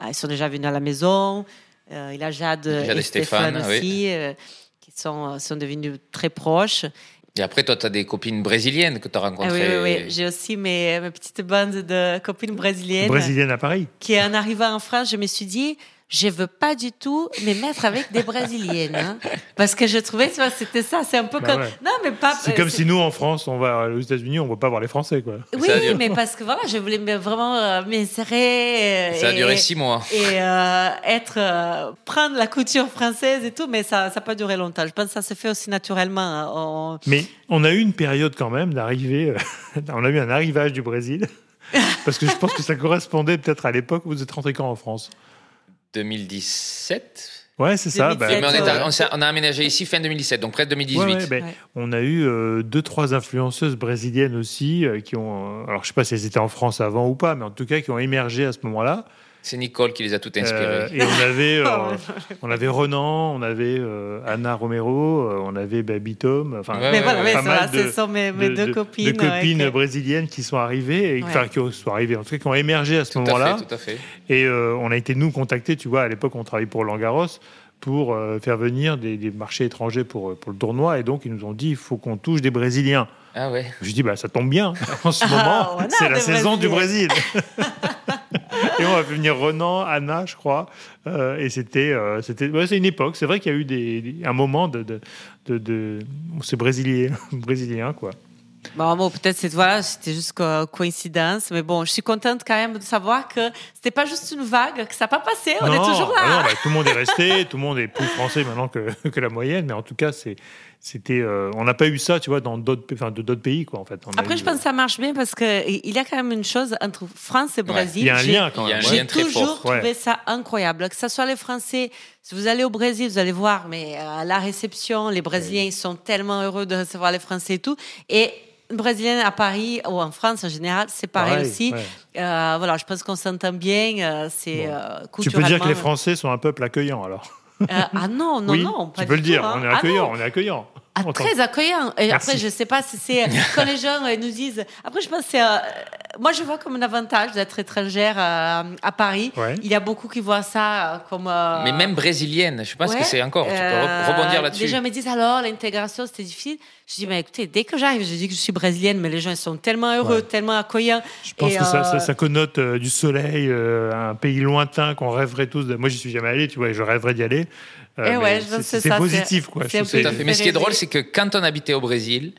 ils sont déjà venus à la maison. Euh, il a Jade, Jade et Stéphane, aussi qui sont sont devenus très proches
et après, toi, tu as des copines brésiliennes que tu as rencontrées.
Ah oui, oui, oui. j'ai aussi mes, mes petites bandes de copines brésiliennes.
Brésiliennes à Paris.
Qui, en arrivant en France, je me suis dit, je veux pas du tout me mettre avec des brésiliennes hein. parce que je trouvais vois, c'était ça c'est un peu bah comme
non mais pas c'est comme si nous en France on va aux États-Unis on va pas voir les Français quoi
oui mais parce que voilà je voulais vraiment euh, m'insérer
ça a duré six mois
et euh, être euh, prendre la couture française et tout mais ça ça n'a pas duré longtemps je pense que ça se fait aussi naturellement
hein. mais on a eu une période quand même d'arrivée [laughs] on a eu un arrivage du Brésil parce que je pense que ça correspondait peut-être à l'époque où vous êtes rentré quand en France?
2017.
Ouais, c'est ça.
Bah, on, a, aménagé ici fin 2017, donc près de 2018.
Ben, on a eu euh, deux, trois influenceuses brésiliennes aussi euh, qui ont. Alors, je sais pas si elles étaient en France avant ou pas, mais en tout cas, qui ont émergé à ce moment-là.
C'est Nicole qui les a toutes inspirées. Euh,
et on avait, euh, [laughs] on avait Renan, on avait euh, Anna Romero, on avait Baby Tom. Enfin,
mais voilà, pas mal de, ce sont mes, mes deux copines.
De copines brésiliennes qui sont arrivées, et, enfin, qui sont arrivées, en tout cas, qui ont émergé à ce moment-là.
Tout à fait.
Et on a été, nous, contactés, tu vois, à l'époque, on travaillait pour Langaros pour faire venir des, des, marchés étrangers pour, pour le tournoi. Et donc, ils nous ont dit il faut qu'on touche des Brésiliens.
Ah ouais.
Je dis bah, ça tombe bien. en ce moment, ah, c'est la saison du Brésil. [laughs] et on a fait venir Renan, Anna, je crois. Euh, et c'était, euh, c'était, c'est une époque. C'est vrai qu'il y a eu des, un moment de, de, de, de c'est brésilien, [laughs] brésilien quoi.
Bon, peut-être c'est voilà, c'était juste coïncidence, mais bon, je suis contente quand même de savoir que c'était pas juste une vague, que ça n'a pas passé, on est toujours là.
Non, bah, tout le monde est resté, tout le monde est plus français maintenant que, [laughs] que la moyenne, mais en tout cas, c'est c'était euh, on n'a pas eu ça tu vois dans d'autres enfin de d'autres pays quoi en fait.
Après je pense que ça marche bien parce que il y a quand même une chose entre France et Brésil.
Il y a un lien quand même.
j'ai toujours trouvé ça incroyable. Que ce soit les Français si vous allez au Brésil vous allez voir mais à euh, la réception les Brésiliens ils sont tellement heureux de recevoir les Français et tout. Et une brésilienne à Paris ou en France en général, c'est pareil, aussi. Euh, voilà, je pense qu'on s'entend bien. c'est
Tu peux dire que les Français sont un peuple accueillant alors.
Ah non, non, non.
Pas tu peux le dire, on est hein. accueillant, ah on est accueillant.
Ah, très accueillant. Et après, je ne sais pas si c'est quand les gens euh, nous disent. Après, je pense que c'est. Euh, moi, je vois comme un avantage d'être étrangère à, euh, à Paris. Il y a beaucoup qui voient ça comme.
Mais même brésilienne, je pense que c'est encore. Tu peux rebondir là-dessus.
Les gens me disent alors, l'intégration, c'était difficile. Je dis, mais écoutez, dès que j'arrive, je dis que je suis brésilienne, mais les gens ils sont tellement heureux, tellement accueillants.
Je pense que ça, ça, connote du soleil, un pays lointain qu'on rêverait tous. De... Moi, j'y suis jamais allé, tu vois, je rêverais d'y aller.
Euh,
c'est positif, quoi.
Tout à fait. Mais ce qui est drôle, c'est que quand on habitait au Brésil,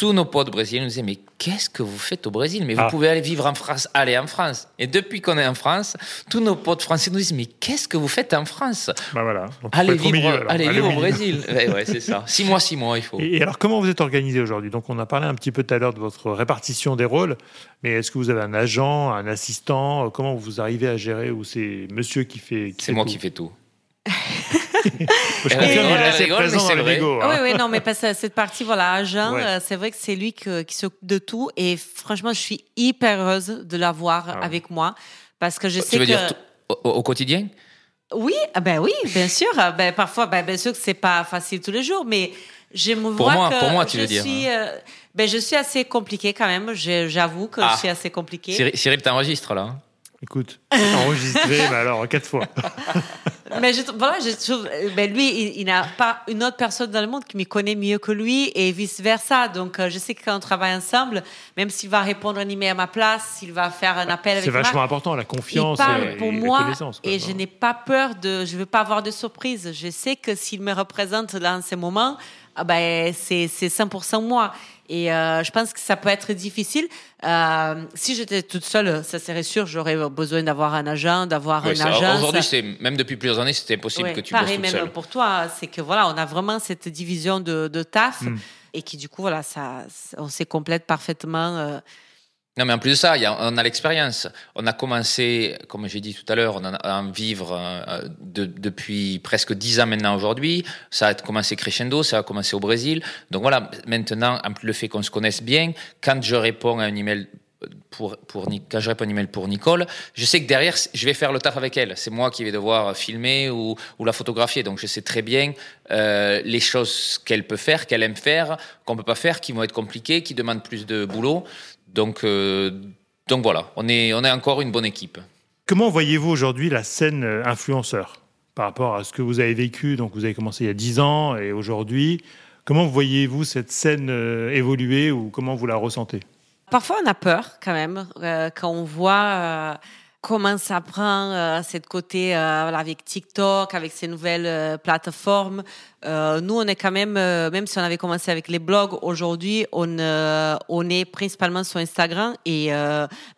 tous nos potes brésiliens nous disaient mais qu'est-ce que vous faites au Brésil? Mais vous ah. pouvez aller vivre en France, allez en France. Et depuis qu'on est en France, tous nos potes français nous disent mais qu'est-ce que vous faites en France?
Bah voilà.
allez vivre, allez vivre au Brésil. ouais, c'est ça. Six mois, six mois, il faut.
Et, alors comment vous êtes organisé aujourd'hui? Donc on a parlé un petit peu tout à l'heure de votre répartition des rôles, mais est-ce que vous avez un agent, un assistant? Comment vous arrivez à gérer ou c'est Monsieur qui fait
C'est moi qui fais tout.
Je préfère qu'il est assez présent dans les Lego.
Hein. Oui, oui, non, mais parce que cette partie, voilà, agent, euh, c'est vrai que c'est lui qui, qui s'occupe de tout. Et franchement, je suis hyper heureuse de l'avoir ah avec moi. Parce que je sais
tu veux
que...
dire au, quotidien?
Oui, ah ben oui, bien sûr. Ah ben parfois, ben bien sûr que c'est pas facile tous les jours, mais je me
pour
vois
moi,
que
pour moi, tu
je
veux dire.
Suis, euh, ben je suis assez compliqué quand même. J'avoue que je suis assez compliqué.
Cyril, Cyril t'enregistres là.
Écoute, enregistré, [laughs] mais alors quatre fois. [laughs]
mais je, voilà, je trouve, ben lui, il, n'a pas une autre personne dans le monde qui me connaît mieux que lui et vice versa. Donc, euh, je sais que quand on travaille ensemble, même s'il va répondre un email à ma place, s'il va faire un appel avec
moi. C'est vachement important, la confiance
il parle
et,
pour moi, Et je n'ai pas peur de, je veux pas avoir de surprise. Je sais que s'il me représente dans ces moments, ah ben, c'est 100% moi. Et euh, je pense que ça peut être difficile. Euh, si j'étais toute seule, ça serait sûr, j'aurais besoin d'avoir un agent, d'avoir un agent.
Aujourd'hui, c'est même depuis plusieurs années, c'était impossible que tu
pareil,
bosses
même pour toi, c'est que voilà, on a vraiment cette division de, de taf hmm. et qui du coup voilà, ça, on s'est complète parfaitement. Euh,
non, mais en plus de ça, on a l'expérience. On a commencé, comme j'ai dit tout à l'heure, a en vivre euh, depuis presque dix ans maintenant aujourd'hui. Ça a commencé crescendo, ça a commencé au Brésil. Donc voilà, maintenant, le fait qu'on se connaisse bien, quand je réponds à un email pour, pour, quand je réponds à un email pour Nicole, je sais que derrière, je vais faire le taf avec elle. C'est moi qui vais devoir filmer ou, ou la photographier. Donc je sais très bien euh, les choses qu'elle peut faire, qu'elle aime faire, qu'on peut pas faire, qui vont être compliquées, qui demandent plus de boulot. Donc, euh, donc voilà, on est, on est encore une bonne équipe.
Comment voyez-vous aujourd'hui la scène euh, influenceur par rapport à ce que vous avez vécu Donc vous avez commencé il y a 10 ans et aujourd'hui, comment voyez-vous cette scène euh, évoluer ou comment vous la ressentez?
Parfois on a peur quand même quand on voit comment ça prend euh, cette côté euh, avec TikTok, avec ces nouvelles euh, plateformes. Euh, nous, on est quand même, même si on avait commencé avec les blogs, aujourd'hui, on, on est principalement sur Instagram et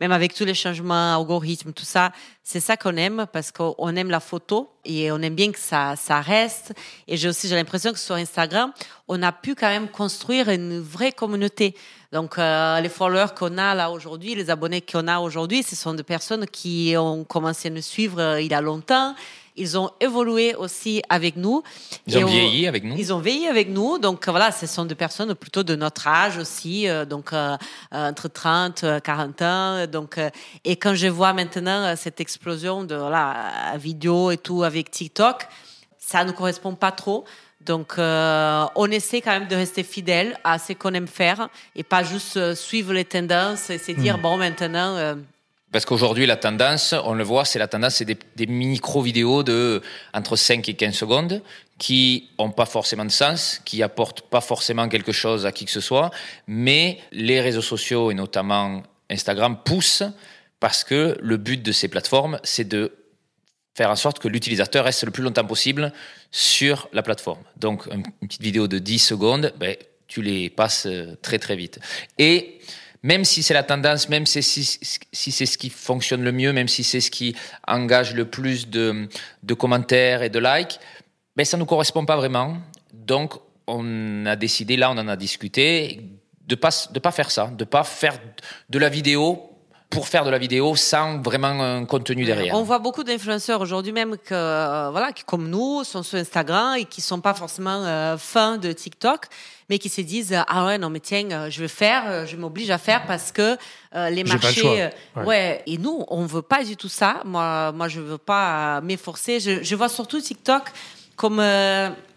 même avec tous les changements, algorithmes, tout ça, c'est ça qu'on aime parce qu'on aime la photo et on aime bien que ça, ça reste. Et j'ai aussi j'ai l'impression que sur Instagram, on a pu quand même construire une vraie communauté. Donc, euh, les followers qu'on a là aujourd'hui, les abonnés qu'on a aujourd'hui, ce sont des personnes qui ont commencé à nous suivre euh, il y a longtemps. Ils ont évolué aussi avec nous.
Ils ont vieilli avec nous.
Ils ont vieilli avec nous. Donc voilà, ce sont des personnes plutôt de notre âge aussi, euh, donc entre 30, 40 ans. Donc et quand je vois maintenant cette explosion de voilà vidéo et tout avec TikTok, ça ne correspond pas trop. Donc, euh, on essaie quand même de rester fidèle à ce qu'on aime faire et pas juste euh, suivre les tendances et se dire, hmm. bon, maintenant. Euh,
parce qu'aujourd'hui, la tendance, on le voit, c'est la tendance, c'est des, micro-vidéos de entre 5 et 15 secondes qui ont pas forcément de sens, qui apportent pas forcément quelque chose à qui que ce soit, mais les réseaux sociaux et notamment Instagram poussent parce que le but de ces plateformes, c'est de faire en sorte que l'utilisateur reste le plus longtemps possible sur la plateforme. Donc, une petite vidéo de 10 secondes, ben, tu les passes euh, très très vite. Et même si c'est la tendance, même si, c'est ce qui fonctionne le mieux, même si c'est ce qui engage le plus de, de commentaires et de likes, ben, ça ne nous correspond pas vraiment. Donc, on a décidé, là, on en a discuté, de pas, de pas faire ça, de ne pas faire de la vidéo pour faire de la vidéo sans vraiment un contenu derrière.
On voit beaucoup d'influenceurs aujourd'hui même que euh, voilà qui comme nous sont sur Instagram et qui sont pas forcément euh, fans de TikTok mais qui se disent ah ouais non mais tiens euh, je vais faire je m'oblige à faire parce que les marchés ouais. et nous on veut pas du tout ça. Moi moi je veux pas m'efforcer. Je, je vois surtout TikTok comme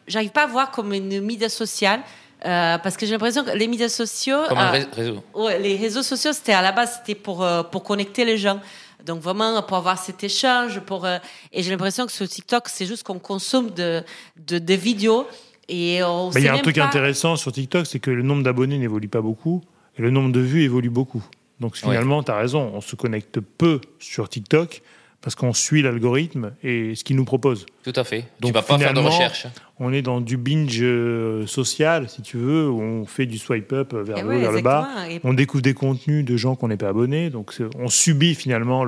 j'arrive pas à voir comme une média sociale euh, parce que j'ai l'impression que les médias sociaux.
Comme un euh, réseau.
Ouais, les réseaux sociaux, c'était à la base, c'était pour, euh, pour connecter les gens. Donc vraiment, pour avoir cet échange. Pour, et j'ai l'impression que sur TikTok, c'est juste qu'on consomme de, de, des vidéos. Et on
Il y a un truc intéressant sur TikTok, c'est que le nombre d'abonnés n'évolue pas beaucoup et le nombre de vues évolue beaucoup. Donc finalement, tu as raison, on se connecte peu sur TikTok parce qu'on suit l'algorithme et ce qu'il nous propose.
Tout à fait. Donc, tu vas pas faire de recherche.
On est dans du binge euh, social, si tu veux, où on fait du swipe up vers eh le haut, vers le bas. On découvre des contenus de gens qu'on n'est pas abonnés. Donc on subit finalement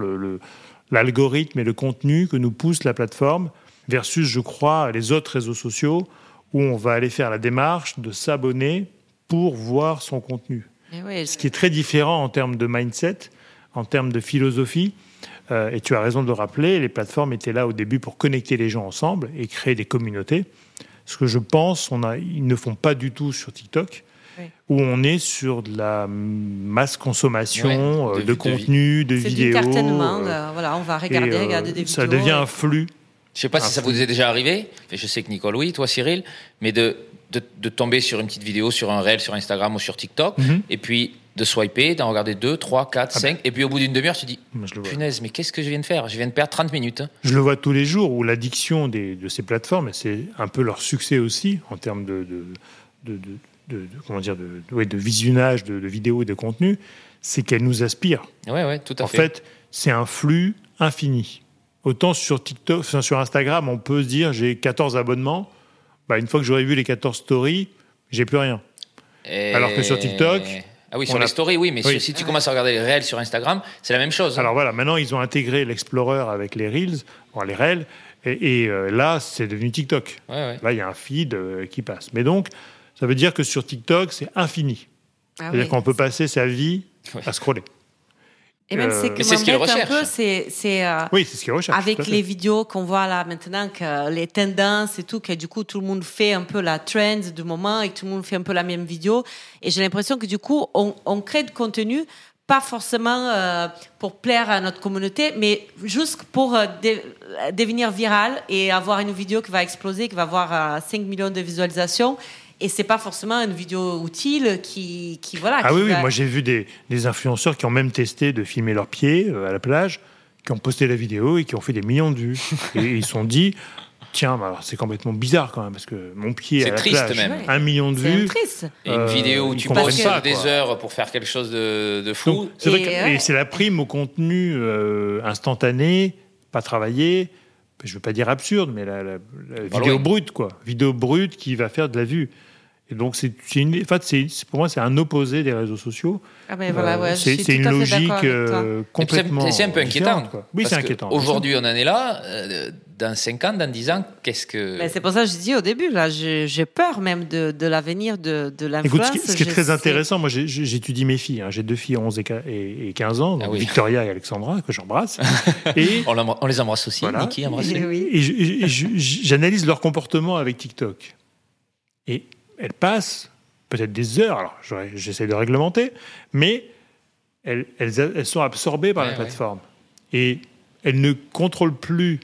l'algorithme le, et le contenu que nous pousse la plateforme versus, je crois, les autres réseaux sociaux où on va aller faire la démarche de s'abonner pour voir son contenu.
Eh
ce qui est très différent en termes de mindset, en termes de philosophie. Euh, et tu as raison de le rappeler, les plateformes étaient là au début pour connecter les gens ensemble et créer des communautés. Ce que je pense, on a, ils ne font pas du tout sur TikTok,
Oui.
où on est sur de la masse consommation
Ouais,
euh,
de-
contenu, de,
C'est
vidéos.
cartonnement.
euh,
voilà, on va
et,
regarder,
euh,
regarder des vidéos.
Ça devient un flux.
Je sais pas si ça vous est déjà arrivé, et je sais que Nicole, oui, toi Cyril, mais de, de, de tomber sur une petite vidéo, sur un réel, sur Instagram ou sur TikTok,
Mhm.
et puis de swiper, d'en regarder deux, trois, quatre,
Ah
cinq, et puis au bout d'une demi-heure, tu dis,
Moi, je le vois.
punaise, mais qu'est-ce que je viens de faire? Je viens de perdre 30 minutes. hein.
Je le vois tous les jours où l'addiction des- de ces plateformes, et c'est un peu leur succès aussi en termes de, de, de- de- comment dire, de, ouais, de visionnage de, vidéos et de contenu, c'est qu'elles nous aspirent.
Ouais, ouais, tout à
En
fait.
fait, c'est un flux infini. Autant sur TikTok, enfin, sur Instagram, on peut se dire j'ai 14 abonnements. Bah, une fois que j'aurai vu les 14 stories, j'ai plus rien.
Et-
alors que sur TikTok,
Ah oui,
on
sur
a-
les stories, oui, mais
Oui.
si- si tu commences à regarder les réels sur Instagram, c'est la même chose. hein.
Alors voilà, maintenant ils ont intégré l'Explorer avec les Reels, enfin, les Reels, et, et, euh, là c'est devenu TikTok.
Ouais, ouais.
Là il y a un feed euh, qui passe. Mais donc, ça veut dire que sur TikTok c'est infini.
Ah
C'est-à-dire
oui.
qu'on peut passer sa vie à scroller.
Et même
Euh,
ce
Mais
qui
c'est ce
un
recherchent.
peu, c'est c'est, euh,
Oui, c'est ce qu'ils recherchent.
avec les vidéos qu'on voit là maintenant, que les tendances et tout, que du coup tout le monde fait un peu la trend du moment et que tout le monde fait un peu la même vidéo. Et j'ai l'impression que du coup on, on crée de contenu pas forcément euh, pour plaire à notre communauté, mais juste pour euh, dé- euh, devenir viral et avoir une vidéo qui va exploser, qui va avoir euh, 5 millions de visualisations. Et c'est pas forcément une vidéo utile qui, qui voilà.
Ah
qui
oui, oui, moi j'ai vu des, des influenceurs qui ont même testé de filmer leurs pieds euh, à la plage, qui ont posté la vidéo et qui ont fait des millions de vues. [laughs] et ils se sont dit, tiens, alors, c'est complètement bizarre quand même, parce que mon pied
C'est
à la
triste
plage,
même.
Un million de
c'est
vues.
triste.
Et une
Euh,
vidéo où
ils
tu passes
pas,
des heures pour faire quelque chose de, de fou.
Donc, c'est vrai
Et
que-
ouais.
et c'est la prime au contenu euh, instantané, pas travaillé. Je veux pas dire absurde, mais la, la- la vidéo brute, quoi. Vidéo brute qui va faire de la vue. Et donc, c'est une, en fait, c'est- pour moi, c'est un opposé des réseaux sociaux.
Ah ben voilà,
Euh,
ouais,
c'est une logique euh,
Et
complètement.
c'est- C'est un peu inquiétant.
quoi. Oui, c'est inquiétant.
Aujourd'hui, on en est là. euh, Dans 5 ans, dans 10 ans, qu'est-ce que.
Mais c'est pour ça que je dis au début, là, j'ai peur même de, de l'avenir de, de l'influence.
Écoute, ce qui, ce qui est très
sais-
intéressant, moi j'étudie mes filles. hein. J'ai deux filles 11 et qua- et, et 15 ans, donc
Ah oui.
Victoria et Alexandra, que j'embrasse. [laughs] et
On, les embrasse aussi.
Voilà.
Niki, embrasse
Eh oui.
Et et j'analyse leur comportement avec TikTok. Et elles passent peut-être des heures, alors j'essaie de réglementer, mais elles, elles, elles sont absorbées par
Ouais,
la
ouais.
plateforme. Et elles ne contrôlent plus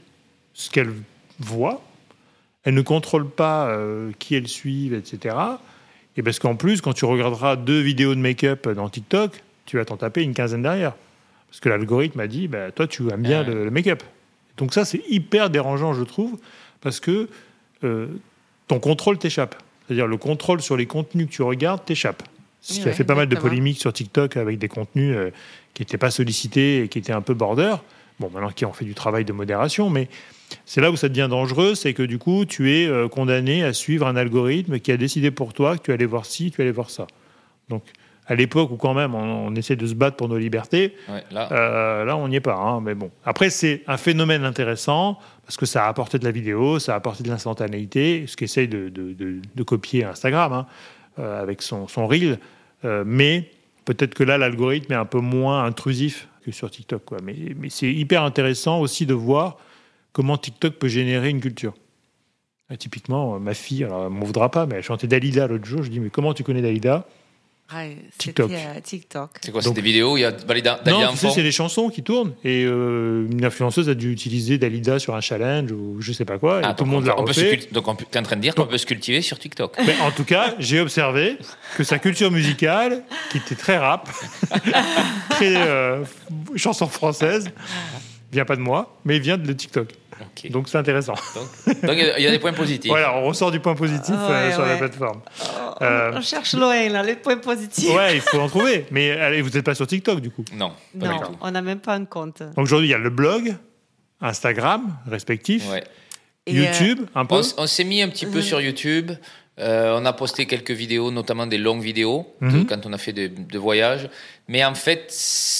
ce qu'elles voient, elles ne contrôlent pas euh, qui elles suivent, etc. Et parce qu'en plus, quand tu regarderas deux vidéos de make-up dans TikTok, tu vas t'en taper une quinzaine derrière. Parce que l'algorithme a dit, bah, toi, tu aimes bien
Ouais.
le, le make-up. Donc ça, c'est hyper dérangeant, je trouve, parce que euh, ton contrôle t'échappe. C'est-à-dire le contrôle sur les contenus que tu regardes t'échappe. Ce qui
Oui,
a fait pas mal de polémiques sur TikTok avec des contenus euh, qui n'étaient pas sollicités et qui étaient un peu border. Bon, maintenant qui ont fait du travail de modération, mais c'est là où ça devient dangereux, c'est que du coup, tu es euh, condamné à suivre un algorithme qui a décidé pour toi que tu allais voir ci, tu allais voir ça. Donc, à l'époque où quand même on, on essaie de se battre pour nos libertés,
Ouais, là,
euh, là, on n'y est pas. hein, mais bon. Après, c'est un phénomène intéressant parce que ça a apporté de la vidéo, ça a apporté de l'instantanéité, ce qu'essaye de, de, de- de copier Instagram hein, euh, avec son, son reel. Euh, mais peut-être que là, l'algorithme est un peu moins intrusif que sur TikTok. Quoi. Mais, mais c'est hyper intéressant aussi de voir comment TikTok peut générer une culture. Typiquement, ma fille, alors elle m'en voudra pas, mais elle chantait Dalida l'autre jour. Je dis, mais comment tu connais Dalida?
Ouais,
TikTok.
euh, TikTok.
c'est quoi C'est des vidéos où il y a Dalida, Dalida
Non, tu sais, c'est des chansons qui tournent et euh, une influenceuse a dû utiliser Dalida sur un challenge ou je sais pas quoi et
Ah,
tout le monde
on
l'a
se
refait.
Donc, tu es en train de dire qu'on peut se cultiver sur TikTok.
Mais en tout cas, j'ai observé que sa culture musicale, qui était très rap, [laughs] très euh, chanson française, vient pas de moi, mais vient de TikTok. Donc c'est intéressant.
Donc, il y a- des points positifs.
Voilà, on ressort du point positif
Ah
euh,
ouais,
sur la plateforme.
On,
Euh,
on cherche loin, là, les points positifs.
Ouais, il faut en trouver. Mais allez, vous n'êtes pas sur TikTok du coup.
Non, pas
non,
du tout.
on n'a même pas un compte.
Donc aujourd'hui, il y a le blog, Instagram, respectif,
Ouais.
Euh,
YouTube, un peu.
On, s'est mis un petit peu sur YouTube. Euh, on a posté quelques vidéos, notamment des longues vidéos, de-
Mhm.
quand on a fait des de voyages. Mais en fait,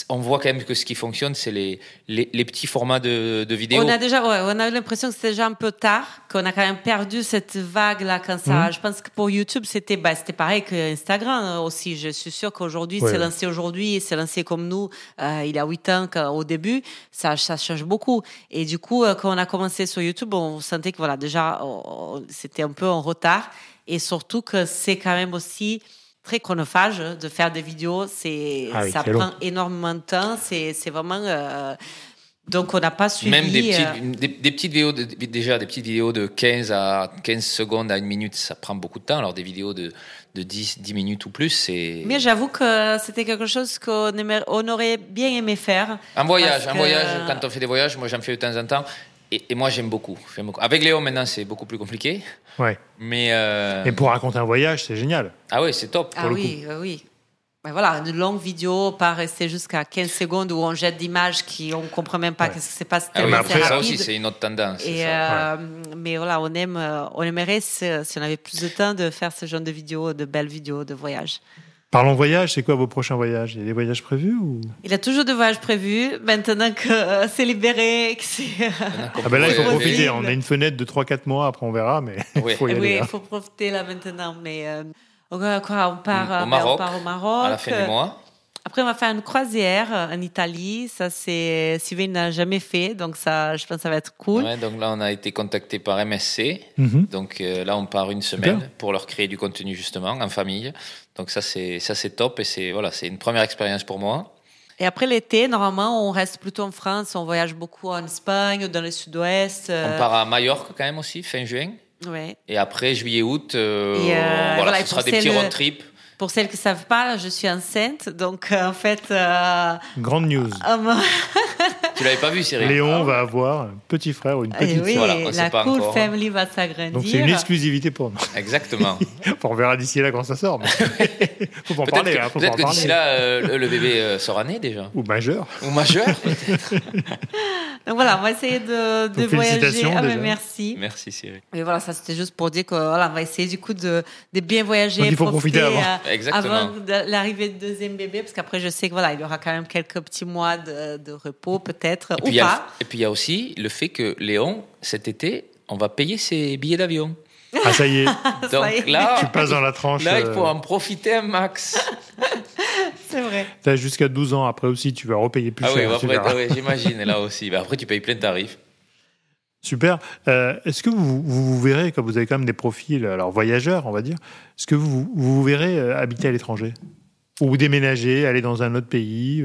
on voit quand même que ce qui fonctionne, c'est les, les, les, petits formats de, de vidéos.
On a déjà, ouais, on a l'impression que c'était déjà un peu tard, qu'on a quand même perdu cette vague-là quand ça. Je pense que pour YouTube, c'était, bah, c'était pareil que Instagram euh, aussi. Je suis sûre qu'aujourd'hui, c'est lancé aujourd'hui, c'est lancé comme nous, euh, il y a huit ans au début. Ça, ça change beaucoup. Et du coup, quand on a commencé sur YouTube, on sentait que voilà, déjà, c'était un peu en retard. Et surtout que c'est quand même aussi très chronophage de faire des vidéos. C'est, ah ça prend énormément de temps. C'est, c'est vraiment. Euh, donc, on n'a pas suivi.
Même des petites, euh, des, petites vidéos, de, déjà des petites vidéos de 15 à 15 secondes à une minute, ça prend beaucoup de temps. Alors, des vidéos de, de 10, 10 minutes ou plus, c'est.
Mais j'avoue que c'était quelque chose qu'on on aurait bien aimé faire.
Un voyage, un voyage, quand on fait des voyages, moi j'en fais de temps en temps. Et, moi, j'aime beaucoup, beaucoup, Avec Léo, maintenant, c'est beaucoup plus compliqué.
Ouais.
Mais. Euh...
pour raconter un voyage, c'est génial.
Ah oui, c'est top.
ah oui, oui. Ben voilà, une longue vidéo, pas rester jusqu'à 15 secondes où on jette d'images qui on comprend même pas qu'est-ce qui s'est passé.
Ah oui, après, ça aussi, c'est une autre tendance.
Et euh, Mais voilà, on aime, euh, on aimerait si, on avait plus de temps de faire ce genre de vidéos, de belles vidéos de voyage.
Parlons voyage, c'est quoi vos prochains voyages? Il y a des voyages prévus ou?
Il a toujours des voyages prévus. Maintenant que euh, c'est libéré, que c'est.
ah ben là, il faut profiter. On a une fenêtre de 3-4 mois, après on verra, mais [laughs] il faut y aller.
Oui,
il
faut profiter là maintenant. Mais euh, on, part,
au
euh,
Maroc,
on part au Maroc.
À la fin du mois.
Après, on va faire une croisière en Italie. Ça, c'est Sylvain n'a jamais fait, donc ça, je pense que ça va être cool.
Ouais, donc là, on a été contacté par MSC. Mhm. Donc là, on part une semaine pour leur créer du contenu justement en famille. Donc ça c'est ça c'est top et c'est voilà c'est une première expérience pour moi.
Et après l'été, normalement, on reste plutôt en France, on voyage beaucoup en Espagne, dans le sud-ouest.
Euh. On part à Majorque quand même aussi, fin juin.
Ouais.
Et après, juillet-août, euh, euh, voilà, ce sera des petits road trips.
Pour celles qui ne savent pas, je suis enceinte, donc en fait...
Grande news.
Tu l'avais pas vu, Cyril
Léon va avoir un petit frère ou une petite
oui, Voilà, la cool family va s'agrandir.
Donc c'est une exclusivité pour nous.
Exactement. [laughs]
on verra d'ici là quand ça sort. [laughs] faut en parler.
Hein, peut-être que d'ici là, euh, le bébé euh, sera né déjà.
Ou majeur.
Ou majeur, [laughs] peut-être.
Donc voilà, on va essayer de, de voyager. Ah, mais merci.
Merci Cyril.
Mais voilà, ça c'était juste pour dire qu'on voilà, va essayer du coup de, de bien voyager.
Donc il faut profiter, avant.
Avant l'arrivée du deuxième bébé, parce qu'après je sais que voilà, il y aura quand même quelques petits mois de, de repos peut-être ou pas.
et puis il y a aussi le fait que Léon, cet été, on va payer ses billets d'avion.
Ah, ça y est. [laughs]
Donc là,
tu passes dans la tranche.
Là, il faut euh, en profiter un max. [laughs]
C'est vrai.
Tu as jusqu'à 12 ans. Après aussi, tu vas repayer plus
ah
cher.
Oui, après, j'imagine. là aussi. Bah, après, tu payes plein de tarifs.
Super. Euh, est-ce que vous, vous, verrez, comme vous avez quand même des profils, alors voyageurs, on va dire, est-ce que vous vous, verrez euh, habiter à l'étranger? Ou déménager, aller dans un autre pays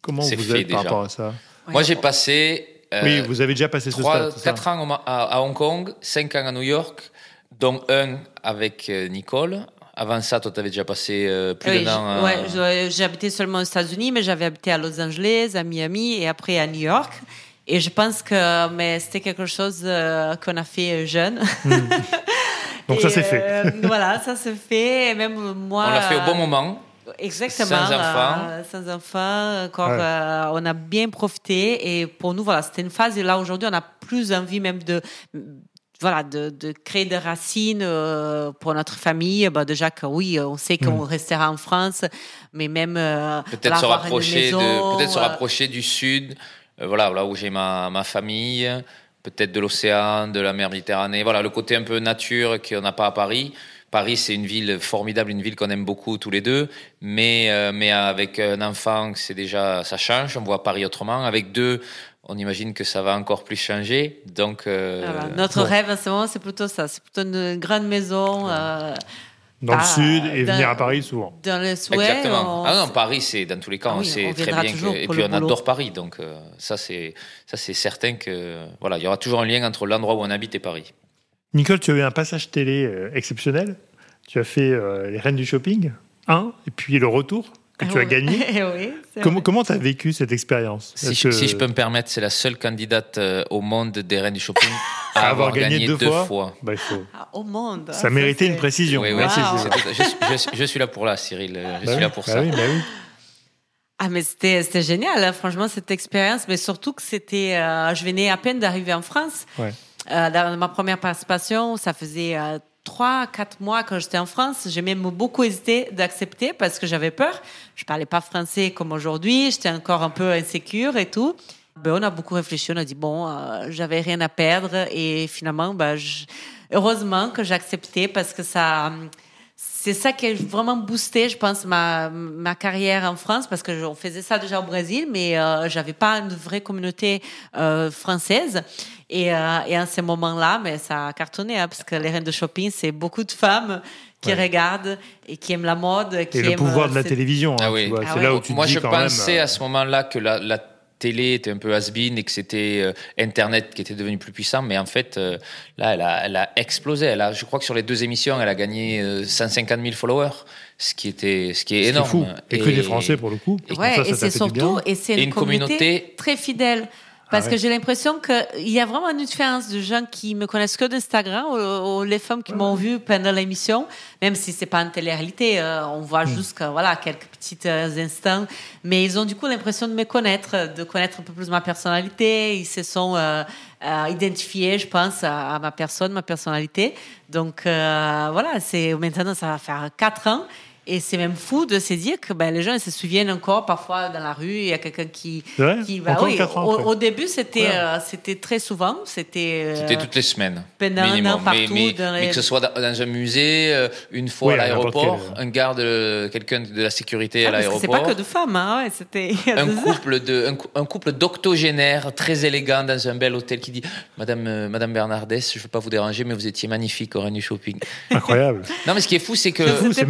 Comment vous êtes par rapport à ça?
Moi, j'ai passé
oui, vous avez déjà passé 3,
ce stade. 4 ans à, Hong Kong, 5 ans à New York, dont un avec euh, Nicole. Avant ça, toi, tu avais déjà passé euh, plus d'un an.
Ouais, j'ai habité seulement aux États-Unis, mais j'avais habité à Los Angeles, à Miami et après à New York. Et je pense que mais c'était quelque chose euh, qu'on a fait jeune. Hmm.
Donc ça s'est fait. [laughs]
voilà, ça s'est fait. Et même moi.
On l'a fait au bon moment.
Exactement.
Sans enfants.
Euh, sans enfants. Encore, euh, on a bien profité. Et pour nous, voilà, c'était une phase. Et là, aujourd'hui, on a plus envie même de voilà, de, de, créer des racines euh, pour notre famille. Bah, déjà que oui, on sait qu'on mm. restera en France, mais même
peut-être se rapprocher de, peut-être se rapprocher du sud, voilà, là où j'ai ma, ma famille, peut-être de l'océan, de la mer Méditerranée. Voilà, le côté un peu nature qu'on n'a pas à Paris. Paris, c'est une ville formidable, une ville qu'on aime beaucoup tous les deux, mais, euh, mais avec un enfant, c'est déjà, ça change, on voit Paris autrement. Avec deux, on imagine que ça va encore plus changer. Donc,
euh, notre rêve à ce moment, c'est plutôt ça, c'est plutôt une grande maison. Euh,
dans le sud et venir à Paris souvent.
Dans le souhait,
Exactement. Ah non, Paris, c'est dans tous les cas, ah on sait très bien que, et puis on adore Paris, donc ça c'est ça c'est certain que voilà, il y aura toujours un lien entre l'endroit où on habite et Paris.
Nicole, tu as eu un passage télé euh, exceptionnel. Tu as fait euh, Les Reines du Shopping, un, et puis le retour que tu as gagné. [laughs] comment tu as vécu cette expérience
si, je peux me permettre, c'est la seule candidate euh, au monde des Reines du Shopping [laughs] à, avoir, gagné, deux, fois.
Bah,
ah, au monde.
Ça méritait une précision.
Oui, je, suis là pour là, Cyril. Je bah suis là pour
bah
ça.
Oui,
ah mais c'était génial, hein, franchement cette expérience, mais surtout que c'était, je venais à peine d'arriver en France.
Ouais.
Euh, dans ma première participation, ça faisait euh, trois, quatre mois quand j'étais en France, j'ai même beaucoup hésité d'accepter parce que j'avais peur. Je parlais pas français comme aujourd'hui, j'étais encore un peu insécure et tout. Ben, on a beaucoup réfléchi, on a dit bon, euh, j'avais rien à perdre et finalement, ben, heureusement que j'ai accepté parce que ça, c'est ça qui a vraiment boosté, je pense, ma, ma carrière en France parce que on faisait ça déjà au Brésil, mais euh, j'avais pas une vraie communauté euh, française. Et, euh, et à ce moment-là, mais ça a cartonné hein, parce que les reines de shopping, c'est beaucoup de femmes qui
Ouais.
regardent et qui aiment la mode. Qui
Et le
aiment,
pouvoir de la télévision, hein,
Ah oui.
Ah
c'est là où tu te
Moi,
dis
je
quand
pensais
même. euh,
à ce moment-là que la, la télé était un peu has-been et que c'était euh, Internet qui était devenu plus puissant. Mais en fait, euh, là, elle a, elle a explosé. Elle a, je crois que sur les deux émissions, elle a gagné euh, 150 000 followers, ce qui, était, ce qui est énorme.
fou. Et, que des Français pour le coup.
et-
Ouais,
Donc ça,
et c'est surtout, et c'est une,
une
communauté,
communauté-
très fidèle. Parce
Ah
que j'ai l'impression qu'il y a vraiment une différence de gens qui me connaissent que d'Instagram ou, ou les femmes qui m'ont vu pendant l'émission, même si c'est pas une télé-réalité, euh, on voit
Hmm.
juste que, voilà, quelques petits euh, instants, mais ils ont du coup l'impression de me connaître, de connaître un peu plus ma personnalité, ils se sont euh, identifiés, je pense, à, à ma personne, ma personnalité. Donc voilà, c'est maintenant ça va faire quatre ans. Et c'est même fou de se dire que ben, les gens ils se souviennent encore parfois dans la rue, il y a quelqu'un qui, qui va. Oui, au, au début, c'était
Ouais.
euh, c'était très souvent. C'était. euh,
C'était toutes les semaines.
pendant un an
mais,
partout
mais,
dans les-
mais que ce soit dans, un musée, euh, une fois
Oui,
à l'aéroport, un garde, quelqu'un de la sécurité
ah,
à
parce que c'est
l'aéroport.
pas que de femmes, hein, ouais, c'était.
un couple de un, cou- un couple d'octogénaires très élégant dans un bel hôtel qui dit Madame euh, Madame Bernardès, je ne veux pas vous déranger, mais vous étiez magnifique au Reine du Shopping.
Incroyable.
Non, mais ce qui est fou, c'est que
C'est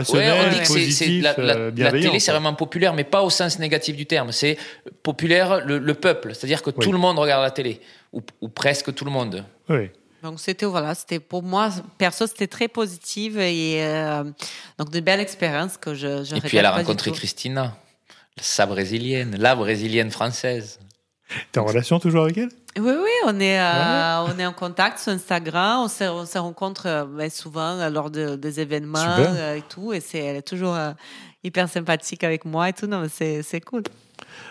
Ouais, on dit que c'est- c'est
positif,
la, la-
euh,
la télé, c'est vraiment populaire, mais pas au sens négatif du terme. C'est populaire le, le peuple, c'est-à-dire que
Oui.
tout le monde regarde la télé, ou, ou presque tout le monde.
Oui.
Donc c'était voilà, c'était pour moi perso c'était très positif et euh, donc de belles expériences que je. je
Et puis elle a rencontré. Christina, sa brésilienne, la brésilienne française.
T'es en relation toujours avec elle?
Oui, oui, on est, euh, on est en contact sur Instagram. On se, on se rencontre euh, ben, souvent euh, lors de- des événements
Super.
euh, et tout. Et c'est, elle est toujours euh, hyper sympathique avec moi et tout. Non, c'est, c'est cool.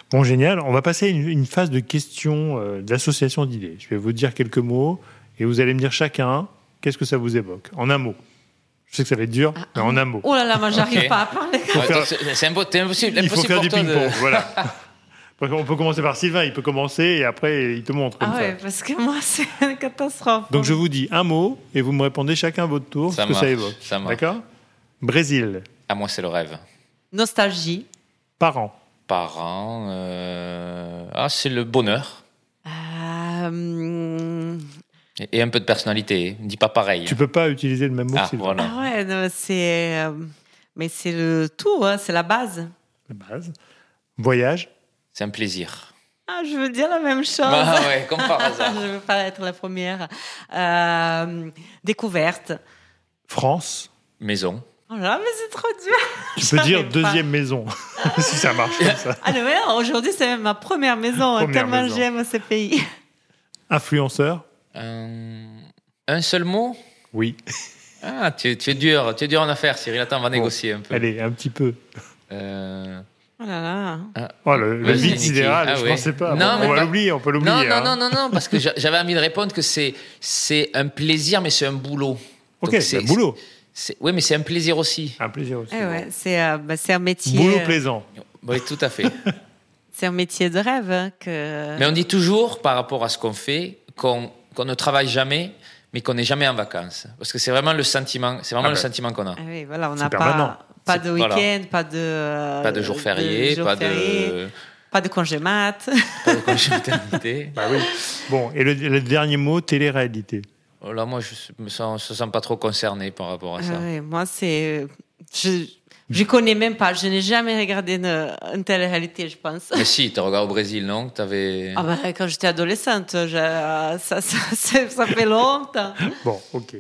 Bon, génial. On va passer à une, une phase de questions euh, d'association d'idées. Je vais vous dire quelques mots et vous allez me dire chacun qu'est-ce que ça vous évoque? En un mot. Je sais que ça va être dur, mais en un mot.
Oh là là, moi, j'arrive
Ok.
pas à parler.
Faire-
c'est c'est impo- c'est impossible,
Il faut
impossible
faire du
de-
ping-pong, voilà. [laughs] Qu'on peut commencer par Sylvain, il peut commencer et après il te montre comme
Ah
ça.
ouais, parce que moi, [laughs] c'est une catastrophe.
Donc je vous dis un mot et vous me répondez chacun à votre tour
Ça
ce que ça
marche,
évoque.
ça marche.
D'accord? Brésil,
À moi, c'est le rêve.
Nostalgie.
parents,
Parents, euh, ah, c'est le bonheur.
Euh,
Et- un peu de personnalité. Ne dis pas pareil.
tu peux pas utiliser le même mot
Ah,
que Sylvain.
voilà.
ah ouais, non, c'est. euh, mais c'est le tout, hein, c'est la base.
La base. Voyage,
C'est un plaisir.
Ah, je veux dire la même chose.
Ah ouais, comme par [laughs] hasard.
je ne veux pas être la première. Euh, découverte.
France.
Maison.
Oh là là, mais c'est trop dur.
Tu peux dire
pas.
deuxième maison, [laughs] si ça marche comme ça.
Ah, mais aujourd'hui, c'est ma première maison,
Première
tellement j'aime ce pays.
Influenceur,
Un, un seul mot?
Oui.
Ah, tu, tu es dur. Tu es dur en affaires, Cyril. Attends, on va négocier un peu.
Allez, un petit peu.
Euh,
Oh là là.
Oh, le, le
Niki.
sidéral,
Ah
je
ouais.
pensais pas.
Non,
Bon,
mais
on va
pas-
l'oublier, on peut l'oublier.
Non, non,
hein.
non, non, non, parce que j'a- j'avais envie de répondre que c'est c'est un plaisir, mais c'est un boulot.
Ok,
Donc, c'est
bah, boulot.
c'est- Oui, mais c'est un plaisir aussi.
Un plaisir aussi.
Eh ouais, c'est euh, bah, c'est un métier.
Boulot
euh,
plaisant.
Oui, tout à fait. [laughs]
C'est un métier de rêve. hein, que...
mais on dit toujours, par rapport à ce qu'on fait, qu'on qu'on ne travaille jamais, mais qu'on n'est jamais en vacances. Parce que c'est vraiment le sentiment, c'est vraiment
Ah
le
ben.
sentiment qu'on a.
Ah oui, voilà, on
C'est
n'a
permanent.
pas, pas de
voilà.
week-end, pas de. euh,
Pas de jours fériés,
jours
pas
fériés,
de,
pas de congé mat. [laughs]
pas de congé maternité. [laughs]
Bah oui. Bon, et le, le dernier mot, télé-réalité.
Oh Là, moi, je me sens, je me sens pas trop concerné par rapport à ça.
Ah moi, c'est. Je je connais même pas. Je n'ai jamais regardé une, une telle réalité, je pense.
Mais si, tu regardes au Brésil, non? T'avais...
Ah bah, quand j'étais adolescente, je- ça, ça, ça, ça fait longtemps.
Bon, ok.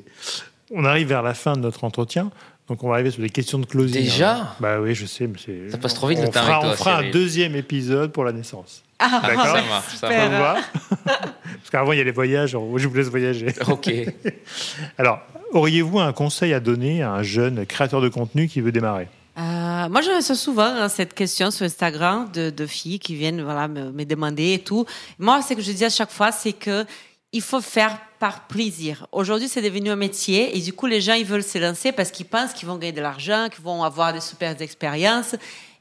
On arrive vers la fin de notre entretien. Donc, on va arriver sur les questions de closing.
Déjà
hein. Bah oui, je sais, mais c'est.
Ça passe trop vite,
on
le temps
fera,
avec toi,
On fera un deuxième épisode pour la naissance.
Ah,
D'accord.
Ça
va [laughs] Parce qu'avant, il y a les voyages. Je vous laisse voyager. [laughs]
Ok. [laughs]
Alors, auriez-vous un conseil à donner à un jeune créateur de contenu qui veut démarrer?
Euh, moi, je reçois souvent hein, cette question sur Instagram de, de filles qui viennent voilà, me, me demander et tout. Moi, ce que je dis à chaque fois, c'est que il faut faire par plaisir. Aujourd'hui, c'est devenu un métier et du coup, les gens, ils veulent se lancer parce qu'ils pensent qu'ils vont gagner de l'argent, qu'ils vont avoir des super expériences.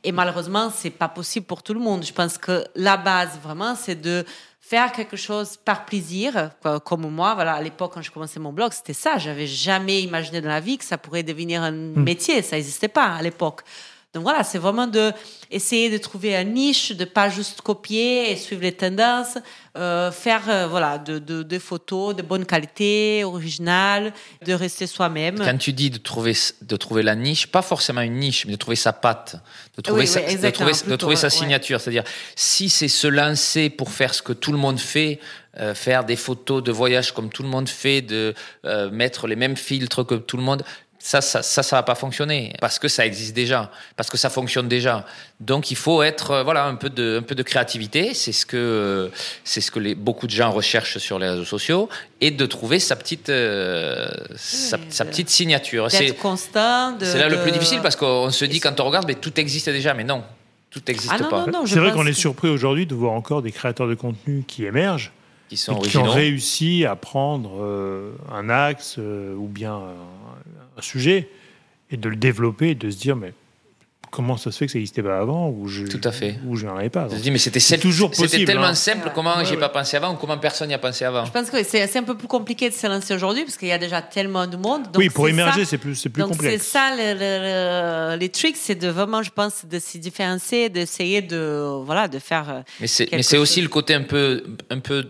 Et malheureusement, c'est pas possible pour tout le monde. Je pense que la base, vraiment, c'est de faire quelque chose par plaisir, comme moi. Voilà, à l'époque, quand je commençais mon blog, c'était ça. J'avais jamais imaginé dans la vie que ça pourrait devenir un hmm. métier. Ça n'existait pas à l'époque. Donc voilà, c'est vraiment de essayer de trouver un niche, de pas juste copier et suivre les tendances, euh, faire euh, voilà de, de, photos de bonne qualité, originales, de rester soi-même.
Quand tu dis de trouver de trouver la niche, pas forcément une niche, mais de trouver sa patte, de trouver sa, de trouver, de trouver sa signature, c'est-à-dire si c'est se lancer pour faire ce que tout le monde fait, euh, faire des photos de voyage comme tout le monde fait, de mettre les mêmes filtres que tout le monde ça, ça, ça, ça va pas fonctionner parce que ça existe déjà, parce que ça fonctionne déjà. Donc il faut être, euh, voilà, un peu de, un peu de créativité. C'est ce que, c'est ce que les, beaucoup de gens recherchent sur les réseaux sociaux et de trouver sa petite, euh, sa, petite signature.
C'est constant.
C'est là le plus difficile parce qu'on se dit quand on regarde, mais tout existe déjà, mais non, tout n'existe
ah
pas.
C'est vrai qu'on est surpris aujourd'hui de voir encore des créateurs de contenu qui émergent
qui, sont
qui ont réussi à prendre euh, un axe ou bien un sujet et de le développer et de se dire mais comment ça se fait que ça n'existait pas avant ou je
tout à fait.
ou je n'en avais pas
je dis mais c'était toujours c'était tellement hein. simple comment j'ai pas pensé avant ou comment personne n'y a pensé avant.
Je pense que c'est un peu plus compliqué de se lancer aujourd'hui parce qu'il y a déjà tellement de monde
oui pour émerger c'est plus c'est plus
donc
complexe.
c'est ça les tricks c'est de vraiment je pense de se différencier d'essayer de voilà de faire euh,
mais c'est mais c'est aussi le côté un peu un peu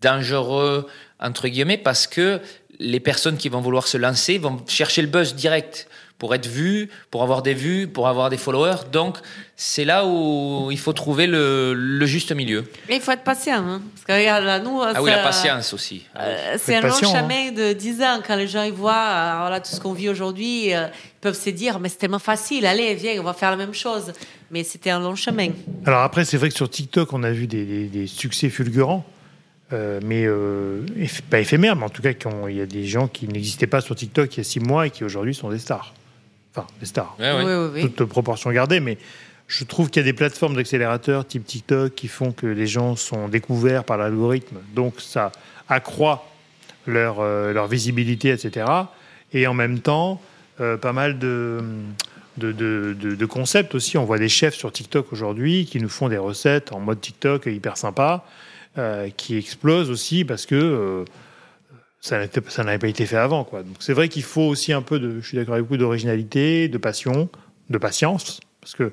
dangereux entre guillemets parce que les personnes qui vont vouloir se lancer vont chercher le buzz direct pour être vues, pour avoir des vues, pour avoir des followers. Donc, c'est là où il faut trouver le, juste milieu.
Mais il faut être patient. Hein. Parce que regarde, nous,
ah oui, la patience aussi.
Euh, c'est un long hein. chemin de 10 ans. Quand les gens ils voient euh, voilà, tout ce qu'on vit aujourd'hui, euh, ils peuvent se dire, mais c'est tellement facile, allez, viens, on va faire la même chose. Mais c'était un long chemin.
Alors après, c'est vrai que sur TikTok, on a vu des succès fulgurants. Euh, mais euh, pas éphémère, mais en tout cas, il y a des gens qui n'existaient pas sur TikTok il y a six mois et qui aujourd'hui sont des stars. Enfin, des stars.
Oui,
Toute proportion gardée, mais je trouve qu'il y a des plateformes d'accélérateur type TikTok qui font que les gens sont découverts par l'algorithme, donc ça accroît leur, euh, leur visibilité, etc. Et en même temps, pas mal de, de, de, de, concepts aussi. On voit des chefs sur TikTok aujourd'hui qui nous font des recettes en mode TikTok hyper sympa. Euh, qui explose aussi parce que euh, ça n'avait pas été fait avant. Quoi. Donc c'est vrai qu'il faut aussi un peu de, je suis d'accord avec vous, d'originalité, de passion, de patience. Parce que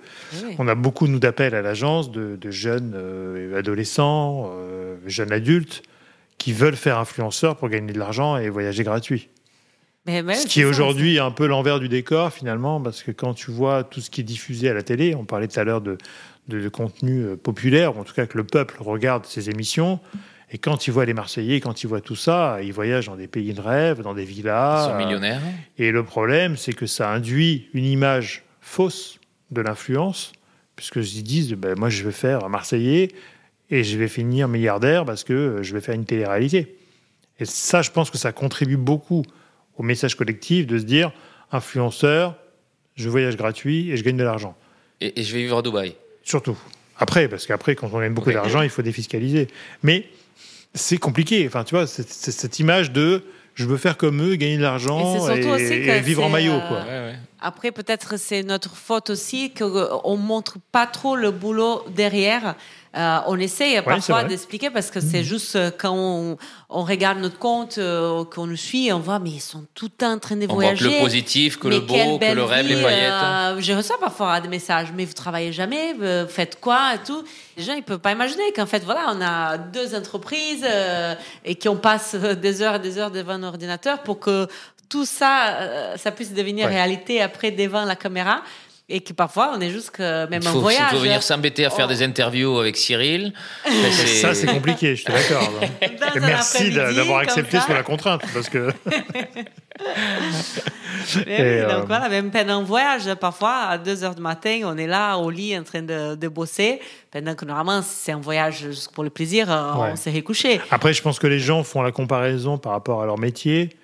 on a beaucoup nous d'appels à l'agence de, jeunes euh, adolescents, jeunes adultes qui veulent faire influenceur pour gagner de l'argent et voyager gratuit. ce qui est, aujourd'hui un peu l'envers du décor finalement, parce que quand tu vois tout ce qui est diffusé à la télé, on parlait tout à l'heure de, de, contenu euh, populaire, ou en tout cas que le peuple regarde ces émissions. Et quand il voit les Marseillais, quand il voit tout ça, ils voyagent dans des pays de rêve, dans des villas.
Ils sont millionnaires.
Et le problème, c'est que ça induit une image fausse de l'influence, puisque ils disent ben, moi, je vais faire un Marseillais et je vais finir milliardaire parce que je vais faire une télé-réalité. Et ça, je pense que ça contribue beaucoup au message collectif de se dire influenceur, je voyage gratuit et je gagne de l'argent.
Et, et je vais vivre à Dubaï.
Surtout. Après, parce qu'après, quand on gagne beaucoup d'argent, il faut défiscaliser. Mais c'est compliqué. Enfin, tu vois, c'est cette image de je veux faire comme eux, gagner de l'argent et, vivre en maillot. Quoi.
Euh, après, peut-être c'est notre faute aussi qu'on ne montre pas trop le boulot derrière. Euh, on essaye parfois d'expliquer parce que c'est mm. juste euh, quand on, regarde notre compte, euh, qu'on nous suit, on voit, mais ils sont tout le temps en train de voyager.
On voit que le positif, que le beau, que le rêve, les paillettes.
je reçois parfois des messages, mais vous travaillez jamais, vous faites quoi et tout. Les gens, ils peuvent pas imaginer qu'en fait, voilà, on a deux entreprises et qu'on passe des heures et des heures devant un ordinateur pour que tout ça, ça puisse devenir réalité après devant la caméra et que parfois on est juste que même
faut,
en voyage.
Il faut venir s'embêter à faire oh. des interviews avec Cyril.
ça c'est compliqué, je suis d'accord. [laughs] Merci d'avoir accepté sous la contrainte parce que. [laughs]
et, donc euh, voilà, même pendant un voyage, parfois à 2 heures du matin, on est là au lit en train de, de bosser, pendant que normalement c'est un voyage juste pour le plaisir, euh, on s'est recouché.
Après, je pense que les gens font la comparaison par rapport à leur métier,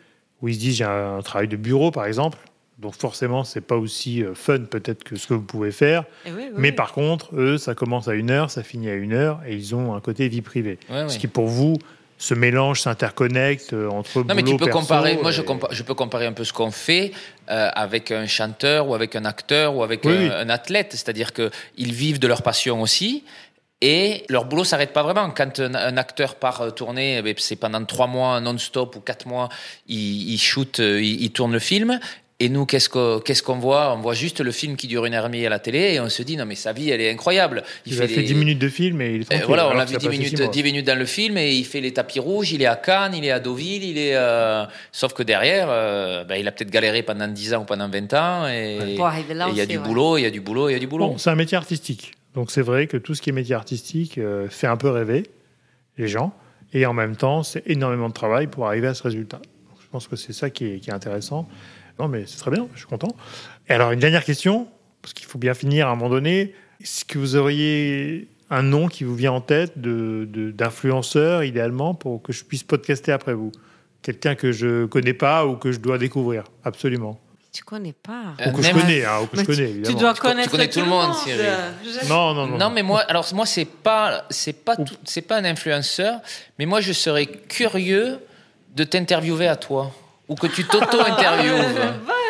où ils se disent j'ai un travail de bureau par exemple donc forcément, c'est pas aussi euh, fun peut-être que ce que vous pouvez faire.
Eh
Mais par contre, eux, ça commence à une heure, ça finit à une heure, et ils ont un côté vie privée. Ce qui pour vous se mélangent, s'interconnectent euh, entre
Non, mais tu
boulot,
peux
perso
comparer. Moi, je,
et-
compa- je peux comparer un peu ce qu'on fait euh, avec un chanteur ou avec un acteur ou avec
Oui,
un,
oui.
un athlète. C'est-à-dire que ils vivent de leur passion aussi. Et leur boulot s'arrête pas vraiment. Quand un, un acteur part euh, tourner, eh ben, c'est pendant trois mois non-stop ou quatre mois, il, il shoot, euh, il, il tourne le film. Et nous, qu'est-ce qu'on voit? On voit juste le film qui dure une heure et demie à la télé et on se dit non mais sa vie elle est incroyable.
Il, a fait 10 minutes de film et il est
euh,
tranquille.
voilà, on l'a vu
ça
10
passe
minutes,
six mois.
10 minutes dans le film et il fait les tapis rouges, il est à Cannes, il est à Deauville, il est. euh, Sauf que derrière, euh, ben, il a peut-être galéré pendant 10 ans ou pendant 20 ans et il y a du
ouais.
boulot, il y a du boulot, il y a du boulot.
Bon, c'est un métier artistique. Donc c'est vrai que tout ce qui est métier artistique euh, fait un peu rêver les gens. Et en même temps, c'est énormément de travail pour arriver à ce résultat. Je pense que c'est ça qui est, intéressant. Non, mais c'est très bien, je suis content. Et alors, une dernière question, parce qu'il faut bien finir à un moment donné. Est-ce que vous auriez un nom qui vous vient en tête de- de- d'influenceur, idéalement, pour que je puisse podcaster après vous? Quelqu'un que je connais pas ou que je dois découvrir, absolument.
Tu connais pas.
Euh,
ou que je connais, hein, ou que je
Mais
connais,
Tu dois
Tu co- tu
connaître
connais tout le monde, Cyril.
Je-
Non, non, non.
Non, mais moi, alors moi, c'est pas, c'est pas, tout- c'est pas un influenceur, mais moi, je serais curieux de t'interviewer à toi ou que tu [laughs] t'auto-interviewes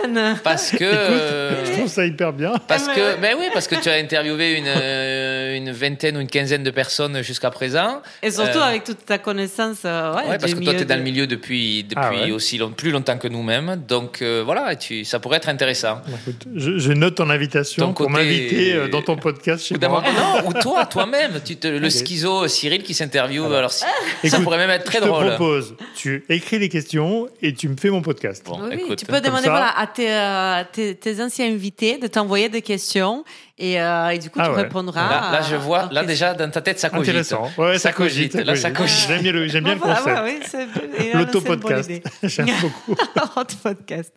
Bonne.
parce que. euh,
Je trouve ça hyper bien.
Parce que, ben oui, parce que tu as interviewé une, euh, une vingtaine ou une quinzaine de personnes jusqu'à présent.
Et surtout
Euh,
avec toute ta connaissance. euh, ouais,
Ouais, parce que toi, tu es dans le milieu depuis, depuis
Ah ouais.
aussi long- plus longtemps que nous-mêmes. Donc euh, voilà, tu, ça pourrait être intéressant.
Écoute, je, je note ton invitation
Ton
pour
côté-
m'inviter euh, dans ton podcast chez
Ou
moi.
non, ou [laughs] toi, toi-même, tu te, le schizo Cyril qui s'interviewe. Alors, si- ça pourrait même être très
je te
drôle.
propose, tu écris les questions et tu me fais mon podcast.
Bon,
Oui, oui,
écoute,
tu peux demander
ça-
voilà, à tes, euh, tes, tes anciens invités de t'envoyer des questions et, euh, et du coup
Ah
tu
ouais.
répondras.
Là, là, je vois, là déjà dans ta tête, ça cogite.
Intéressant. Ouais, ça,
Ça
cogite.
cogite, là, ça cogite.
J'aime bien le, j'aime bien le
Voilà,
concept.
ouais,
L'auto-podcast. [laughs] J'aime beaucoup. [laughs]
Auto-podcast.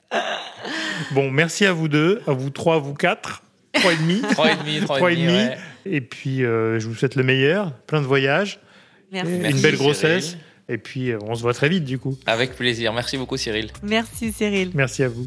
Bon, merci à vous deux, à vous trois, à vous quatre, trois et demi. [laughs]
Trois et demi, trois,
Trois
et
et
demi.
demi.
ouais.
Et puis, euh, je vous souhaite le meilleur, plein de voyages,
Merci.
une
Merci,
belle grossesse.
Cyril.
Et puis, euh, on se voit très vite, du coup.
Avec plaisir. Merci beaucoup, Cyril.
Merci Cyril.
Merci à vous.